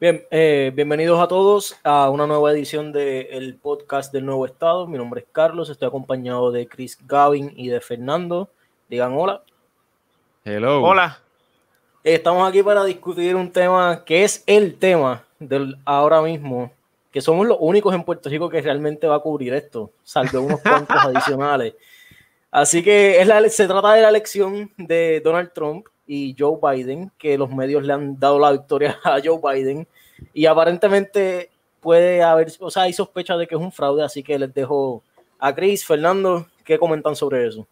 Bien, eh, bienvenidos a todos a una nueva edición del podcast del Nuevo Estado. Mi nombre es Carlos, estoy acompañado de Chris Gavin y de Fernando. Digan hola. Hello. Hola. Estamos aquí para discutir un tema que es el tema del ahora mismo, que somos los únicos en Puerto Rico que realmente va a cubrir esto, salvo unos cuantos adicionales. Así que es la, se trata de la elección de Donald Trump y Joe Biden, que los medios le han dado la victoria a Joe Biden y aparentemente puede haber, o sea, hay sospecha de que es un fraude, así que les dejo a Chris, Fernando, ¿qué comentan sobre eso?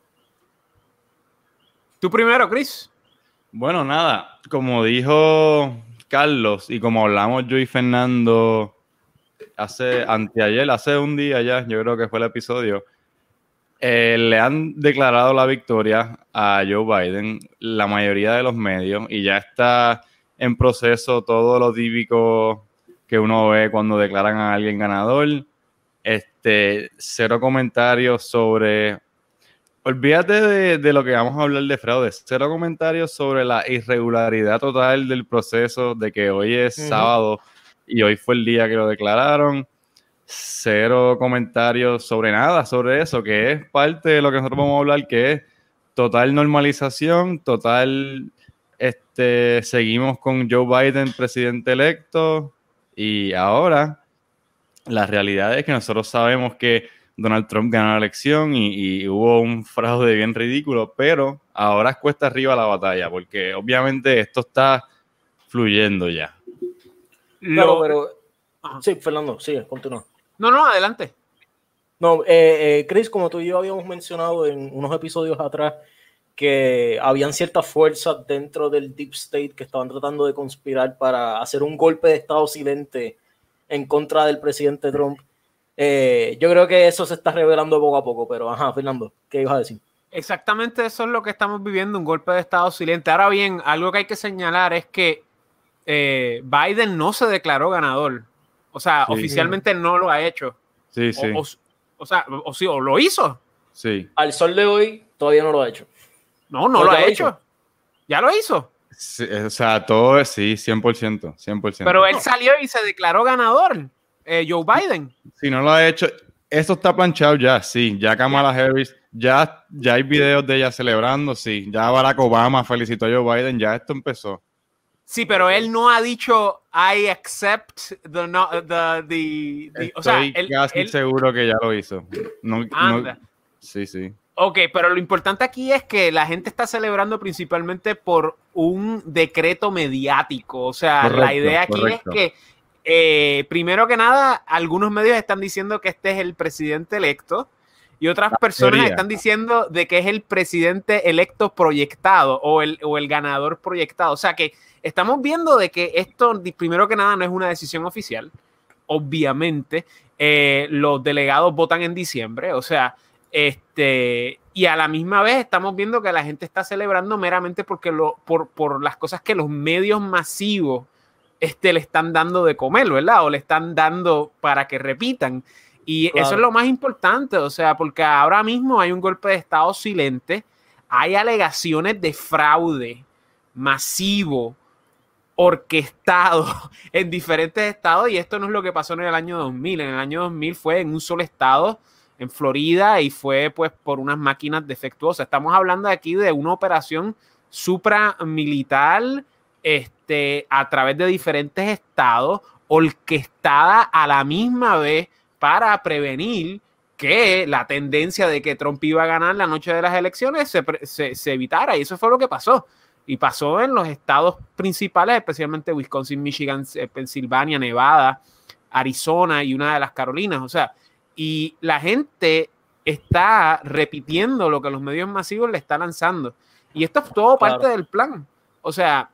Tú primero, Chris. Bueno, nada, como dijo Carlos y como hablamos yo y Fernando hace anteayer, hace un día ya, yo creo que fue el episodio, eh, le han declarado la victoria a Joe Biden la mayoría de los medios y ya está en proceso todo lo típico que uno ve cuando declaran a alguien ganador. Este, cero comentarios sobre. Olvídate de, lo que vamos a hablar de fraude. Cero comentarios sobre la irregularidad total del proceso, de que hoy es sábado y hoy fue el día que lo declararon cero comentarios sobre nada, sobre eso, que es parte de lo que nosotros vamos a hablar, que es total normalización, total, este, seguimos con Joe Biden, presidente electo, y ahora la realidad es que nosotros sabemos que Donald Trump ganó la elección y, hubo un fraude bien ridículo, pero ahora es cuesta arriba la batalla, porque obviamente esto está fluyendo ya. No, pero... Sí, Fernando, sigue, continúa. No, no, adelante. No, eh, eh, Chris, como tú y yo habíamos mencionado en unos episodios atrás, que habían ciertas fuerzas dentro del Deep State que estaban tratando de conspirar para hacer un golpe de Estado silente en contra del presidente Trump. Eh, yo creo que eso se está revelando poco a poco, pero ajá, Fernando, ¿qué ibas a decir? Exactamente eso es lo que estamos viviendo, un golpe de Estado silente. Ahora bien, algo que hay que señalar es que Biden no se declaró ganador. O sea, oficialmente no lo ha hecho. Sí, sí. O, sea, o sí, o lo hizo. Sí. Al sol de hoy todavía no lo ha hecho. No, no lo ha hecho. Ya lo hizo. o sea, todo es sí, 100%, 100%. Pero él salió y se declaró ganador, eh, Joe Biden. Si no lo ha hecho, eso está planchado ya, sí. Ya Kamala Harris, ya, ya hay videos de ella celebrando, sí. Ya Barack Obama felicitó a Joe Biden, ya esto empezó. Sí, pero él no ha dicho I accept the, no, the, the, Estoy o sea, él, casi seguro que ya lo hizo. No, sí, sí. Ok, pero lo importante aquí es que la gente está celebrando principalmente por un decreto mediático. O sea, la idea aquí es que, eh, primero que nada, algunos medios están diciendo que este es el presidente electo y otras personas están diciendo de que es el presidente electo proyectado o el, o el ganador proyectado. O sea que estamos viendo de que esto, primero que nada, no es una decisión oficial. Obviamente, eh, los delegados votan en diciembre, o sea, este, y a la misma vez estamos viendo que la gente está celebrando meramente porque lo, por, por las cosas que los medios masivos este, le están dando de comer, ¿verdad? O le están dando para que repitan. Y eso es lo más importante, o sea, porque ahora mismo hay un golpe de Estado silente, hay alegaciones de fraude masivo, orquestado en diferentes estados, y esto no es lo que pasó en el año 2000, en el año 2000 fue en un solo estado, en Florida, y fue pues por unas máquinas defectuosas. Estamos hablando aquí de una operación supramilitar este, a través de diferentes estados, orquestada a la misma vez para prevenir que la tendencia de que Trump iba a ganar la noche de las elecciones se, evitara. Y eso fue lo que pasó. Y pasó en los estados principales, especialmente Wisconsin, Michigan, eh, Pensilvania, Nevada, Arizona y una de las Carolinas. O sea, y la gente está repitiendo lo que los medios masivos le están lanzando. Y esto es todo parte del plan. O sea,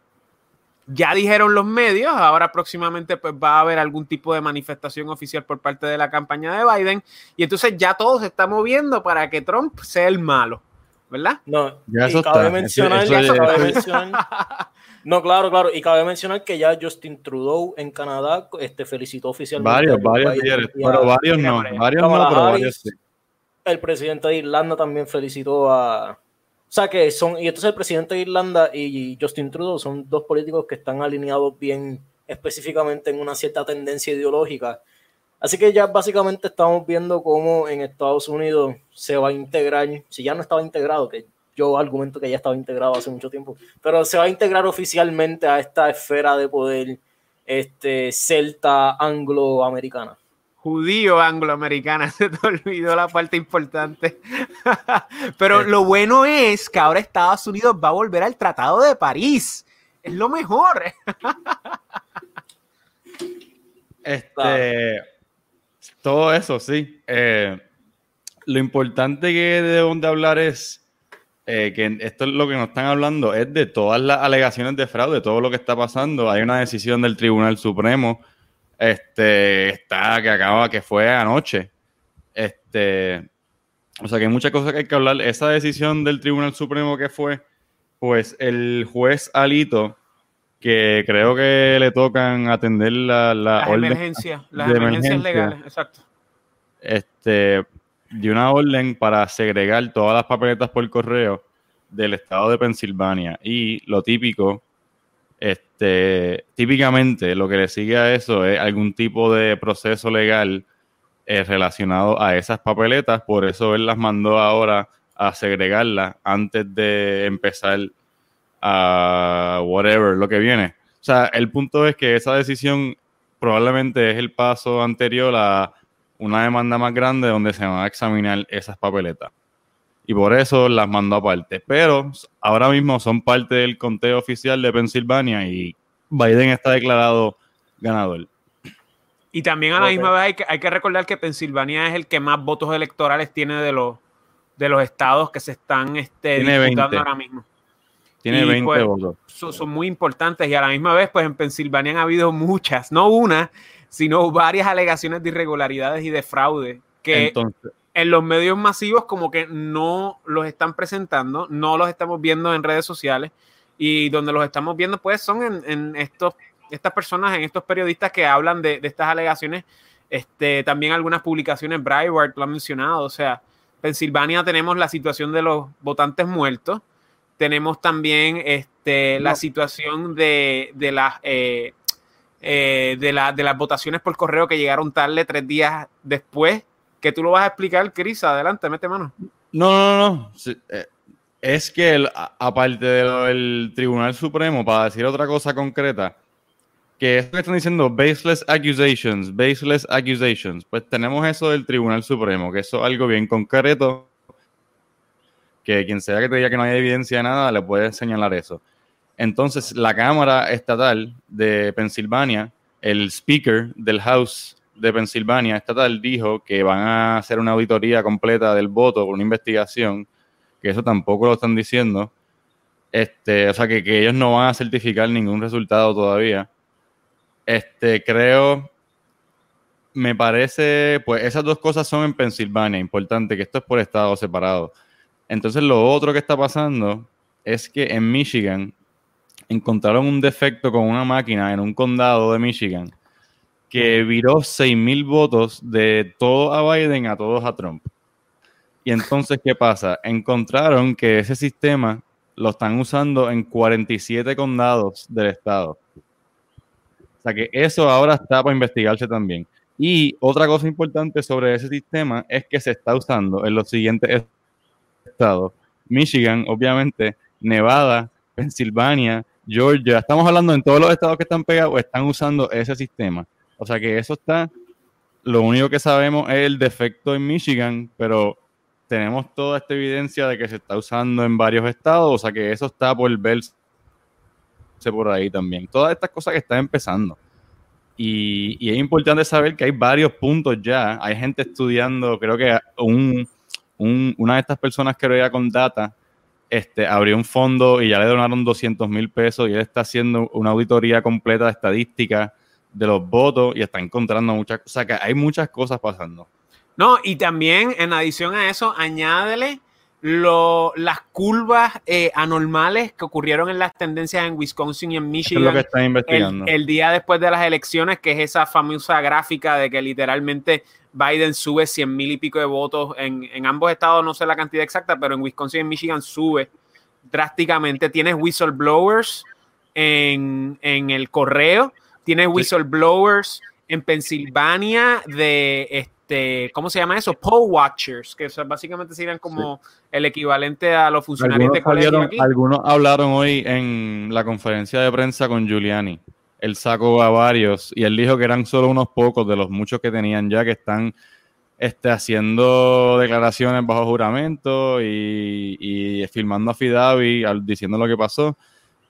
ya dijeron los medios, ahora próximamente pues va a haber algún tipo de manifestación oficial por parte de la campaña de Biden y entonces ya todo se está moviendo para que Trump sea el malo, ¿verdad? No, ya y cabe mencionar, no, claro, claro, y cabe mencionar que ya Justin Trudeau en Canadá este, felicitó oficialmente. Varios, varios, pero varios no, varios no, pero varios sí. El presidente de Irlanda también felicitó a, o sea que son, y entonces el presidente de Irlanda y Justin Trudeau son dos políticos que están alineados bien específicamente en una cierta tendencia ideológica. Así que ya básicamente estamos viendo cómo en Estados Unidos se va a integrar, si ya no estaba integrado, que yo argumento que ya estaba integrado hace mucho tiempo, pero se va a integrar oficialmente a esta esfera de poder este, celta angloamericana. Judío angloamericana, se te olvidó la parte importante. pero lo bueno es que ahora Estados Unidos va a volver al Tratado de París. Es lo mejor. este, todo eso, sí. Eh, lo importante que debemos de hablar es eh, que esto es lo que nos están hablando, es de todas las alegaciones de fraude, todo lo que está pasando. Hay una decisión del Tribunal Supremo, este, está, que acaba, que fue anoche. Este, o sea que hay muchas cosas que hay que hablar. Esa decisión del Tribunal Supremo que fue, pues el juez Alito, que creo que le tocan atender la, la las emergencias, las emergencias legales, exacto. Este, de una orden para segregar todas las papeletas por correo del estado de Pensilvania. Y lo típico, este, típicamente lo que le sigue a eso es algún tipo de proceso legal eh, relacionado a esas papeletas. Por eso él las mandó ahora a segregarlas antes de empezar a whatever, lo que viene. O sea, el punto es que esa decisión probablemente es el paso anterior a una demanda más grande donde se van a examinar esas papeletas. Y por eso las mandó aparte. Pero ahora mismo son parte del conteo oficial de Pensilvania y Biden está declarado ganador. Y también a la misma vez hay que, recordar que Pensilvania es el que más votos electorales tiene de los, de los estados que se están este, disputando ahora mismo. Tiene 20 pues, votos. Son, son, muy importantes y a la misma vez, pues en Pensilvania han habido muchas, no una, sino varias alegaciones de irregularidades y de fraude que en los medios masivos como que no los están presentando, no los estamos viendo en redes sociales y donde los estamos viendo pues son en, estos, estas personas, en estos periodistas que hablan de, estas alegaciones, este, también algunas publicaciones, Breitbart lo ha mencionado, o sea, Pensilvania tenemos la situación de los votantes muertos, tenemos también este, la situación de, de las... Eh, eh, de, la, de las votaciones por correo que llegaron tarde tres días después, que tú lo vas a explicar, Cris. Adelante, mete mano. No, no, no. Eh, es que aparte del Tribunal Supremo, para decir otra cosa concreta, que esto que están diciendo baseless accusations, baseless accusations, pues tenemos eso del Tribunal Supremo, que eso es algo bien concreto, que quien sea que te diga que no hay evidencia de nada, le puede señalar eso. Entonces, la Cámara Estatal de Pensilvania, el Speaker del House de Pensilvania Estatal, dijo que van a hacer una auditoría completa del voto, una investigación, que eso tampoco lo están diciendo. Este, o sea, que, que ellos no van a certificar ningún resultado todavía. Este, creo, me parece, pues esas dos cosas son en Pensilvania, importante, que esto es por estado separado. Entonces, lo otro que está pasando es que en Michigan encontraron un defecto con una máquina en un condado de Michigan que viró 6.000 votos de todos a Biden a todos a Trump. Y entonces, ¿qué pasa? Encontraron que ese sistema lo están usando en 47 condados del estado. O sea que eso ahora está para investigarse también. Y otra cosa importante sobre ese sistema es que se está usando en los siguientes estados. Michigan, obviamente, Nevada, Pensilvania, Georgia, estamos hablando en todos los estados que están pegados, están usando ese sistema. O sea que eso está, lo único que sabemos es el defecto en Michigan, pero tenemos toda esta evidencia de que se está usando en varios estados, o sea que eso está por verse por ahí también. Todas estas cosas que están empezando. Y, es importante saber que hay varios puntos ya. Hay gente estudiando, creo que una de estas personas que veía con data este, abrió un fondo y ya le donaron 200 mil pesos y él está haciendo una auditoría completa de estadística de los votos y está encontrando muchas cosas. O sea, que hay muchas cosas pasando. No, y también en adición a eso, añádele lo, las curvas eh, anormales que ocurrieron en las tendencias en Wisconsin y en Michigan. es lo que está investigando. El, día después de las elecciones, que es esa famosa gráfica de que literalmente Biden sube 100 mil y pico de votos. En, en, ambos estados no sé la cantidad exacta, pero en Wisconsin y en Michigan sube drásticamente. Tienes whistleblowers en, en el correo tienes whistleblowers en Pensilvania de este, ¿cómo se llama eso? Poll Watchers, que básicamente serían como el equivalente a los funcionarios de colegio Algunos hablaron hoy en la conferencia de prensa con Giuliani. Él sacó a varios y él dijo que eran solo unos pocos de los muchos que tenían ya que están este, haciendo declaraciones bajo juramento y, y filmando a Fidavi diciendo lo que pasó.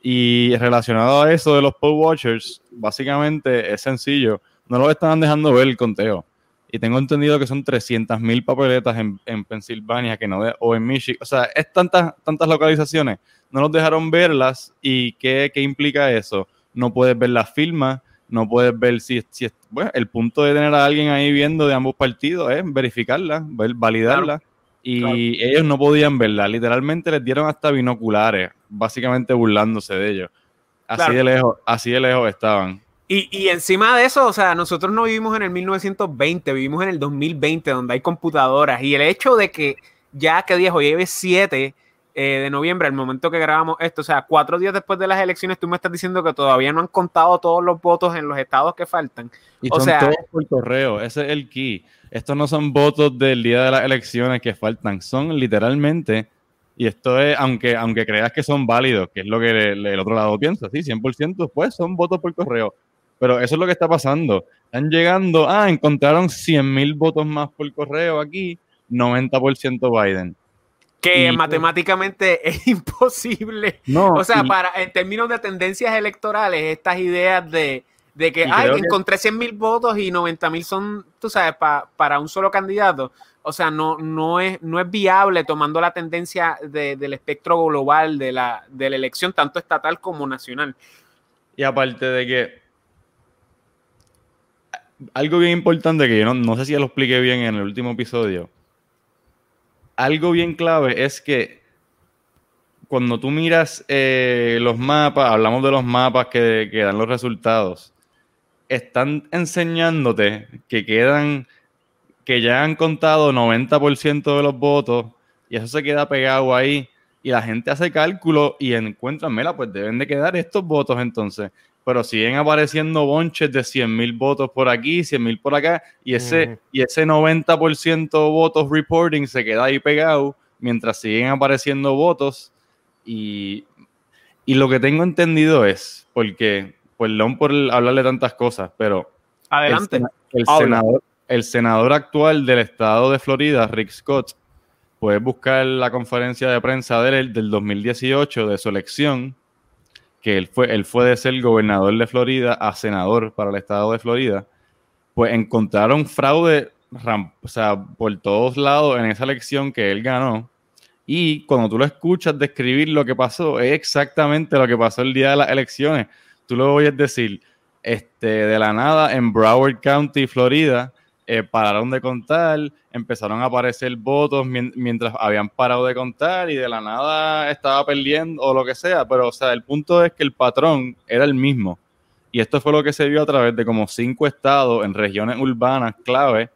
Y relacionado a eso de los poll watchers, básicamente es sencillo no lo estaban dejando ver el conteo. Y tengo entendido que son 300.000 papeletas en, en, Pensilvania que no o en Michigan. O sea, es tantas, tantas localizaciones. No los dejaron verlas. ¿Y qué, qué implica eso? No puedes ver las firmas, no puedes ver si, si bueno, el punto de tener a alguien ahí viendo de ambos partidos es verificarla, validarla. Y ellos no podían verla. Literalmente les dieron hasta binoculares, básicamente burlándose de ellos. Así de lejos, así de lejos estaban. Y, encima de eso, o sea, nosotros no vivimos en el 1920, vivimos en el 2020, donde hay computadoras. Y el hecho de que ya que día hoy es 7 de noviembre, al momento que grabamos esto, o sea, cuatro días después de las elecciones, tú me estás diciendo que todavía no han contado todos los votos en los estados que faltan. Y o son sea, todos por correo, ese es el key. Estos no son votos del día de las elecciones que faltan, son literalmente y esto es, aunque, aunque creas que son válidos, que es lo que el, el otro lado piensa, sí, 100%, pues son votos por correo. Pero eso es lo que está pasando. Están llegando, ah, encontraron 100 mil votos más por correo aquí, 90% Biden. Que matemáticamente es imposible. No, o sea, para, en términos de tendencias electorales, estas ideas de, que, ay, encontré 100 mil votos y 90 mil son, tú sabes, para un solo candidato. O sea, no, no, es, no es viable tomando la tendencia del espectro global de la, de la elección, tanto estatal como nacional. Y aparte de que algo bien importante que yo no, sé si lo expliqué bien en el último episodio. Algo bien clave es que cuando tú miras eh, los mapas, hablamos de los mapas que, que, dan los resultados, están enseñándote que quedan, que ya han contado 90% de los votos y eso se queda pegado ahí y la gente hace cálculo y encuentran, mira, pues deben de quedar estos votos entonces pero siguen apareciendo bonches de 100 mil votos por aquí, 100 mil por acá, y ese, y ese 90% votos reporting se queda ahí pegado mientras siguen apareciendo votos. Y, lo que tengo entendido es, porque, perdón por hablarle tantas cosas, pero... Adelante. El, senador, el senador actual del estado de Florida, Rick Scott, puede buscar la conferencia de prensa de del 2018 de su elección que él fue, él fue de ser gobernador de Florida a senador para el estado de Florida, pues encontraron fraude o sea, por todos lados en esa elección que él ganó. Y cuando tú lo escuchas describir lo que pasó, es exactamente lo que pasó el día de las elecciones. Tú lo oyes decir, este, de la nada en Broward County, Florida, eh, pararon de contar, empezaron a aparecer votos mientras habían parado de contar y de la nada estaba perdiendo o lo que sea, pero o sea, el punto es que el patrón era el mismo. Y esto fue lo que se vio a través de como cinco estados en regiones urbanas clave.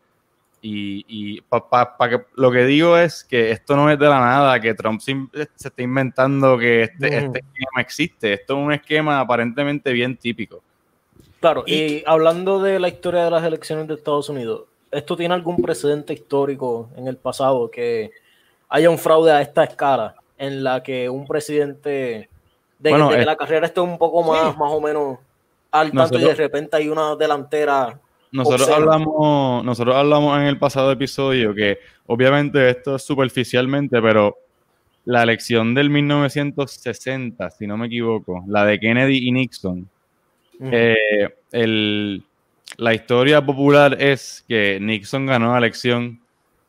Y, que, lo que digo es que esto no es de la nada, que Trump se, está inventando que este, este esquema existe. Esto es un esquema aparentemente bien típico. Claro, y, hablando de la historia de las elecciones de Estados Unidos, ¿esto tiene algún precedente histórico en el pasado que haya un fraude a esta escala en la que un presidente de, que, la carrera esté un poco más, más o menos al tanto y de repente hay una delantera nosotros hablamos, nosotros hablamos en el pasado episodio que obviamente esto es superficialmente, pero la elección del 1960, si no me equivoco, la de Kennedy y Nixon, eh, la historia popular es que Nixon ganó la elección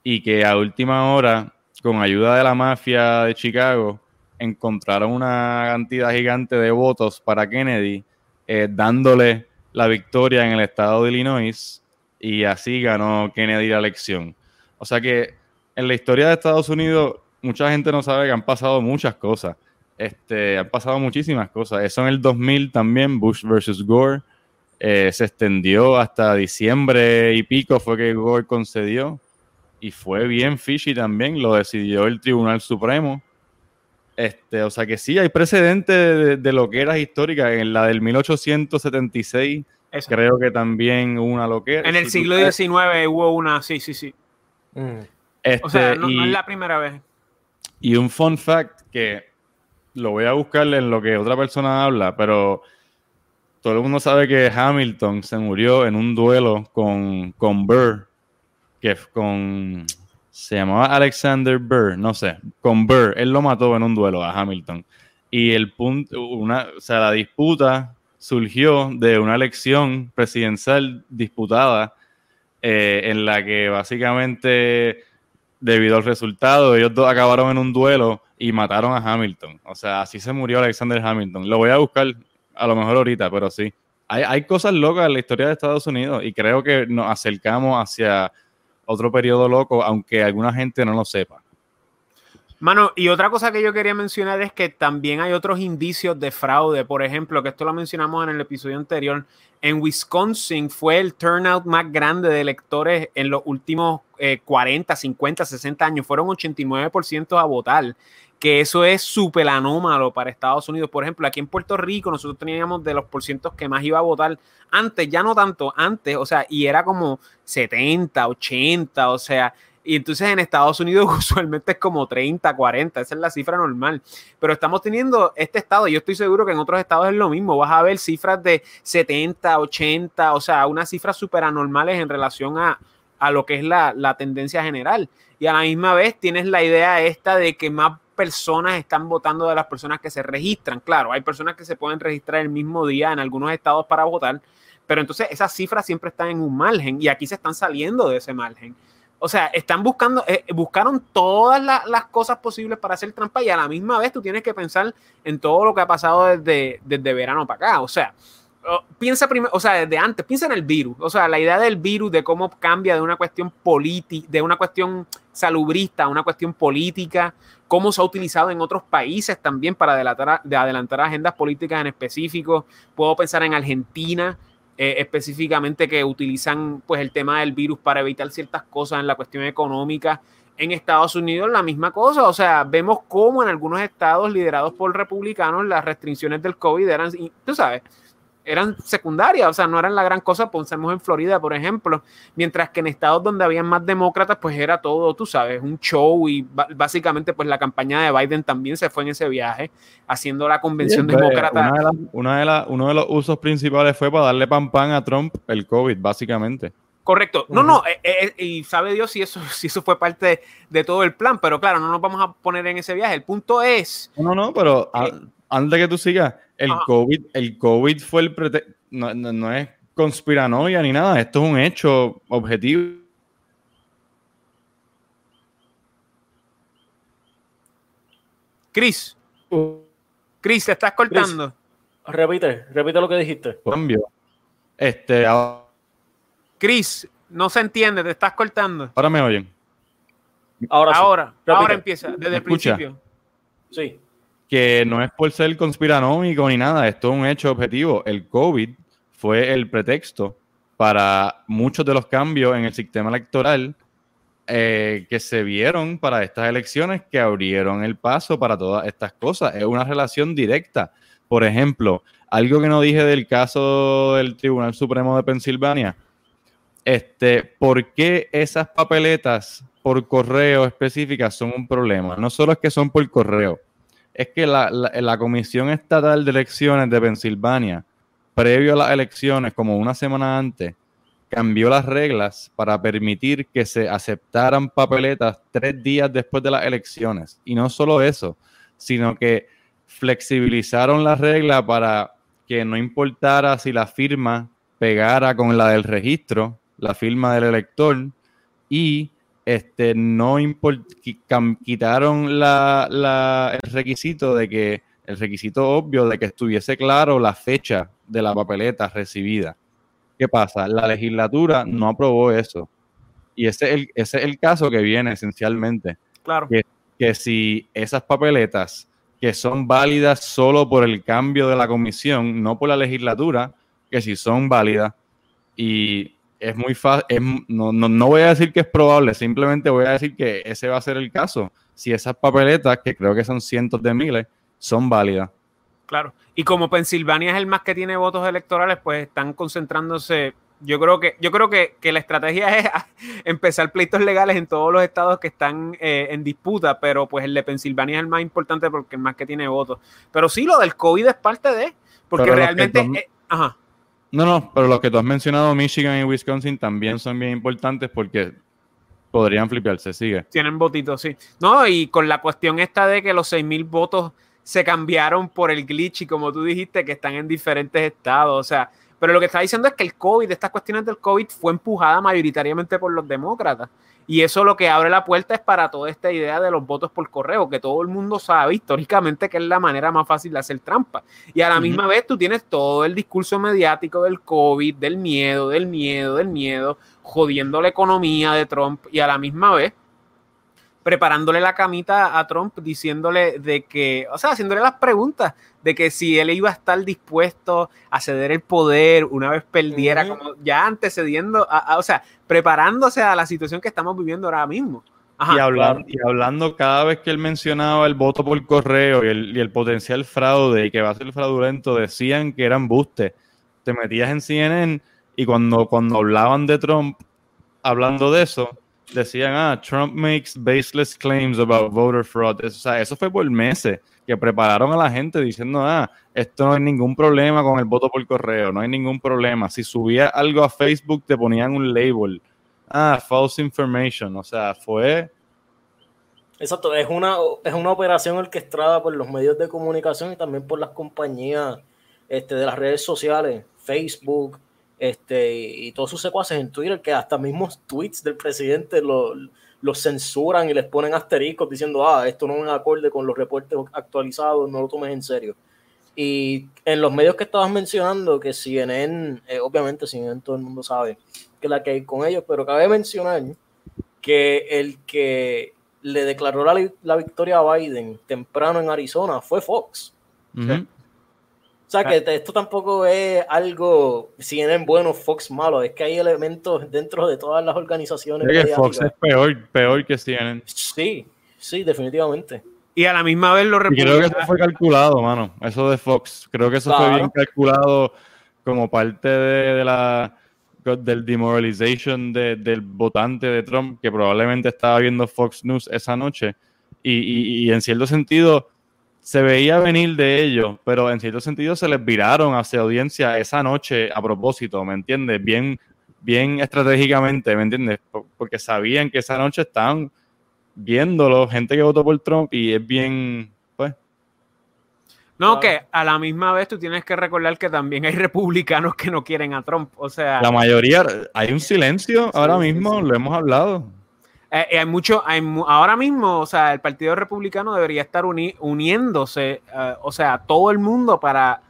y que a última hora, con ayuda de la mafia de Chicago, encontraron una cantidad gigante de votos para Kennedy, eh, dándole la victoria en el estado de Illinois y así ganó Kennedy la elección. O sea que en la historia de Estados Unidos mucha gente no sabe que han pasado muchas cosas. Este, han pasado muchísimas cosas. Eso en el 2000 también, Bush versus Gore, eh, se extendió hasta diciembre y pico fue que Gore concedió. Y fue bien fishy también, lo decidió el Tribunal Supremo. Este, o sea que sí, hay precedentes de, lo que era histórica. En la del 1876, creo que también hubo una loquera. En el siglo XIX hubo una, sí, sí, sí. Mm. o sea, este, no, es la primera vez. Y un fun fact que lo voy a buscar en lo que otra persona habla, pero todo el mundo sabe que Hamilton se murió en un duelo con, con Burr, que con se llamaba Alexander Burr, no sé, con Burr, él lo mató en un duelo a Hamilton. Y el punto, una, o sea, la disputa surgió de una elección presidencial disputada eh, en la que básicamente, debido al resultado, ellos dos acabaron en un duelo y mataron a Hamilton. O sea, así se murió Alexander Hamilton. Lo voy a buscar a lo mejor ahorita, pero sí. Hay, hay cosas locas en la historia de Estados Unidos y creo que nos acercamos hacia otro periodo loco, aunque alguna gente no lo sepa. Mano, y otra cosa que yo quería mencionar es que también hay otros indicios de fraude. Por ejemplo, que esto lo mencionamos en el episodio anterior. En Wisconsin fue el turnout más grande de electores en los últimos 40, 50, 60 años. Fueron 89% a votar que eso es súper anómalo para Estados Unidos. Por ejemplo, aquí en Puerto Rico nosotros teníamos de los porcientos que más iba a votar antes, ya no tanto antes, o sea, y era como 70, 80, o sea, y entonces en Estados Unidos usualmente es como 30, 40, esa es la cifra normal. Pero estamos teniendo este estado, y yo estoy seguro que en otros estados es lo mismo, vas a ver cifras de 70, 80, o sea, unas cifras súper anormales en relación a, a lo que es la, la tendencia general. Y a la misma vez tienes la idea esta de que más personas están votando de las personas que se registran. Claro, hay personas que se pueden registrar el mismo día en algunos estados para votar, pero entonces esas cifras siempre están en un margen y aquí se están saliendo de ese margen. O sea, están buscando, eh, buscaron todas las cosas posibles para hacer trampa y a la misma vez tú tienes que pensar en todo lo que ha pasado desde, desde verano para acá. O sea, piensa primero, o sea, desde antes, piensa en el virus, o sea, la idea del virus, de cómo cambia de una cuestión política, de una cuestión salubrista a una cuestión política, cómo se ha utilizado en otros países también para adelantar, de adelantar agendas políticas en específico. Puedo pensar en Argentina, eh, específicamente que utilizan pues el tema del virus para evitar ciertas cosas en la cuestión económica. En Estados Unidos la misma cosa, o sea, vemos cómo en algunos estados liderados por republicanos las restricciones del COVID eran, tú sabes, eran secundarias, o sea, no eran la gran cosa, pensemos en Florida, por ejemplo, mientras que en estados donde había más demócratas, pues era todo, tú sabes, un show y básicamente pues la campaña de Biden también se fue en ese viaje, haciendo la convención pues, demócrata. Una de uno de los usos principales fue para darle pan pan a Trump el COVID, básicamente. Correcto. No, no, eh, eh, y sabe Dios si eso, si eso fue parte de, todo el plan, pero claro, no nos vamos a poner en ese viaje. El punto es... No, no, pero antes de que tú sigas, el COVID, el COVID fue el pretexto, no, no, es conspiranoia ni nada, esto es un hecho objetivo. Chris, Chris, te estás cortando. repite, repite lo que dijiste. Cambio. Este, Chris, no se entiende, te estás cortando. Ahora me oyen. Ahora, ahora, ahora empieza, desde el principio. Sí que no es por ser conspiranómico ni nada, esto es un hecho objetivo. El COVID fue el pretexto para muchos de los cambios en el sistema electoral eh, que se vieron para estas elecciones que abrieron el paso para todas estas cosas. Es una relación directa. Por ejemplo, algo que no dije del caso del Tribunal Supremo de Pensilvania. Este, ¿Por qué esas papeletas por correo específicas son un problema? No solo es que son por correo, es que la, Comisión Estatal de Elecciones de Pensilvania, previo a las elecciones, como una semana antes, cambió las reglas para permitir que se aceptaran papeletas tres días después de las elecciones. Y no solo eso, sino que flexibilizaron la regla para que no importara si la firma pegara con la del registro, la firma del elector, y este, no quitaron el requisito de que, el requisito obvio de que estuviese claro la fecha de la papeleta recibida. ¿Qué pasa? La legislatura no aprobó eso. Y ese es el, ese es el caso que viene esencialmente. Claro. Que, que si esas papeletas que son válidas solo por el cambio de la comisión, no por la legislatura, que si son válidas y es muy fácil, no, no, no, voy a decir que es probable, simplemente voy a decir que ese va a ser el caso. si esas papeletas, que creo que son cientos de miles, son válidas. Claro. Y como Pensilvania es el más que tiene votos electorales, pues están concentrándose. Yo creo que, yo creo que, la estrategia es empezar pleitos legales en todos los estados que están eh, en disputa, pero pues el de Pensilvania es el más importante porque es el más que tiene votos. Pero sí, lo del COVID es parte de, porque realmente... Eh, ajá. No, no, pero los que tú has mencionado, Michigan y Wisconsin, también son bien importantes porque podrían fliparse, sigue. Tienen votitos, sí. No, y con la cuestión esta de que los 6.000 votos se cambiaron por el glitch y como tú dijiste, que están en diferentes estados. O sea, pero lo que está diciendo es que el COVID, estas cuestiones del COVID, fue empujada mayoritariamente por los demócratas. Y eso lo que abre la puerta es para toda esta idea de los votos por correo, que todo el mundo sabe históricamente que es la manera más fácil de hacer trampa. Y a la misma vez tú tienes todo el discurso mediático del COVID, del miedo, del miedo, del miedo, jodiendo la economía de Trump y a la misma vez preparándole la camita a Trump, diciéndole de que, o sea, haciéndole las preguntas de que si él iba a estar dispuesto a ceder el poder una vez perdiera, como ya antecediendo, o sea, preparándose a la situación que estamos viviendo ahora mismo. y, hablando, y hablando cada vez que él mencionaba el voto por correo y el, y el potencial fraude y que va a ser fraudulento, decían que eran buste. Te metías en CNN y cuando, cuando hablaban de Trump, hablando de eso, decían, ah, Trump makes baseless claims about voter fraud. O sea, eso fue por meses que prepararon a la gente diciendo, ah, esto no hay ningún problema con el voto por correo, no hay ningún problema. Si subía algo a Facebook te ponían un label. Ah, false information. O sea, fue... Exacto, es una, es una operación orquestada por los medios de comunicación y también por las compañías este, de las redes sociales, Facebook, este, y todos sus secuaces en Twitter, que hasta mismos tweets del presidente los censuran y les ponen asteriscos diciendo, ah, esto no es acorde con los reportes actualizados, no lo tomes en serio. Y en los medios que estabas mencionando, que CNN, eh, obviamente CNN todo el mundo sabe que la que hay con ellos, pero cabe mencionar que el que le declaró la, victoria a Biden temprano en Arizona fue Fox. O sea, que esto tampoco es algo, si en bueno, Fox malo, es que hay elementos dentro de todas las organizaciones. que Fox es peor, peor que CNN. Sí, sí, definitivamente. Y a la misma vez lo Creo que eso fue calculado, mano, eso de Fox. Creo que eso fue bien calculado como parte de, la del demoralization del votante de Trump, que probablemente estaba viendo Fox News esa noche. y, y en cierto sentido se veía venir de ellos, pero en cierto sentido se les viraron hacia audiencia esa noche a propósito, ¿me entiendes? Bien, bien estratégicamente, ¿me entiendes? Porque sabían que esa noche estaban viéndolo, gente que votó por Trump y es bien, pues. No, que a la misma vez tú tienes que recordar que también hay republicanos que no quieren a Trump, o sea. La mayoría, hay un silencio ahora mismo, lo hemos hablado. Eh, eh, hay mucho, ahora mismo, o sea, el Partido Republicano debería estar uniéndose, eh, o sea, todo el mundo para,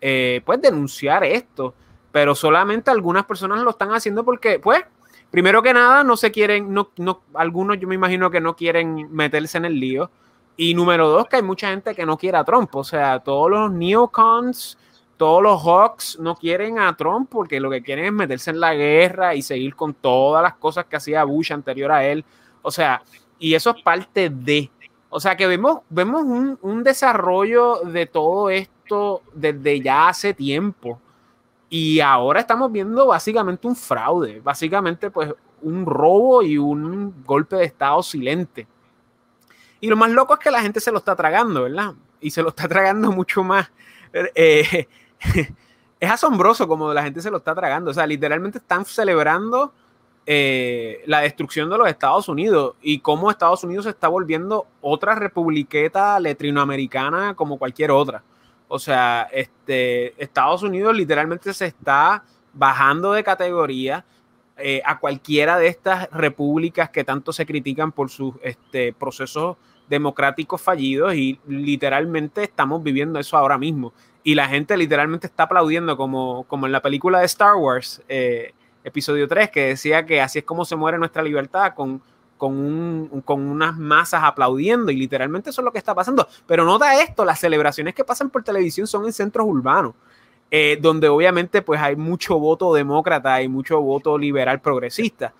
pues, denunciar esto, pero solamente algunas personas lo están haciendo porque, pues, primero que nada, no se quieren, no, no, algunos yo me imagino que no quieren meterse en el lío, y número dos, que hay mucha gente que no quiere a Trump, o sea, todos los neocons, todos los Hawks no quieren a Trump porque lo que quieren es meterse en la guerra y seguir con todas las cosas que hacía Bush anterior a él. O sea, y eso es parte de. O sea, que vemos, vemos un, desarrollo de todo esto desde ya hace tiempo. Y ahora estamos viendo básicamente un fraude, básicamente pues un robo y un golpe de Estado silente. Y lo más loco es que la gente se lo está tragando, ¿verdad? Y se lo está tragando mucho más. Eh, es asombroso como la gente se lo está tragando. O sea, literalmente están celebrando eh, la destrucción de los Estados Unidos y cómo Estados Unidos se está volviendo otra republiqueta latinoamericana como cualquier otra. O sea, este, Estados Unidos literalmente se está bajando de categoría eh, a cualquiera de estas repúblicas que tanto se critican por sus este, procesos democráticos fallidos y literalmente estamos viviendo eso ahora mismo y la gente literalmente está aplaudiendo como, como en la película de Star Wars, eh, episodio 3, que decía que así es como se muere nuestra libertad con, con, con unas masas aplaudiendo y literalmente eso es lo que está pasando. Pero nota esto, las celebraciones que pasan por televisión son en centros urbanos. Eh, donde obviamente pues hay mucho voto demócrata y mucho voto liberal progresista.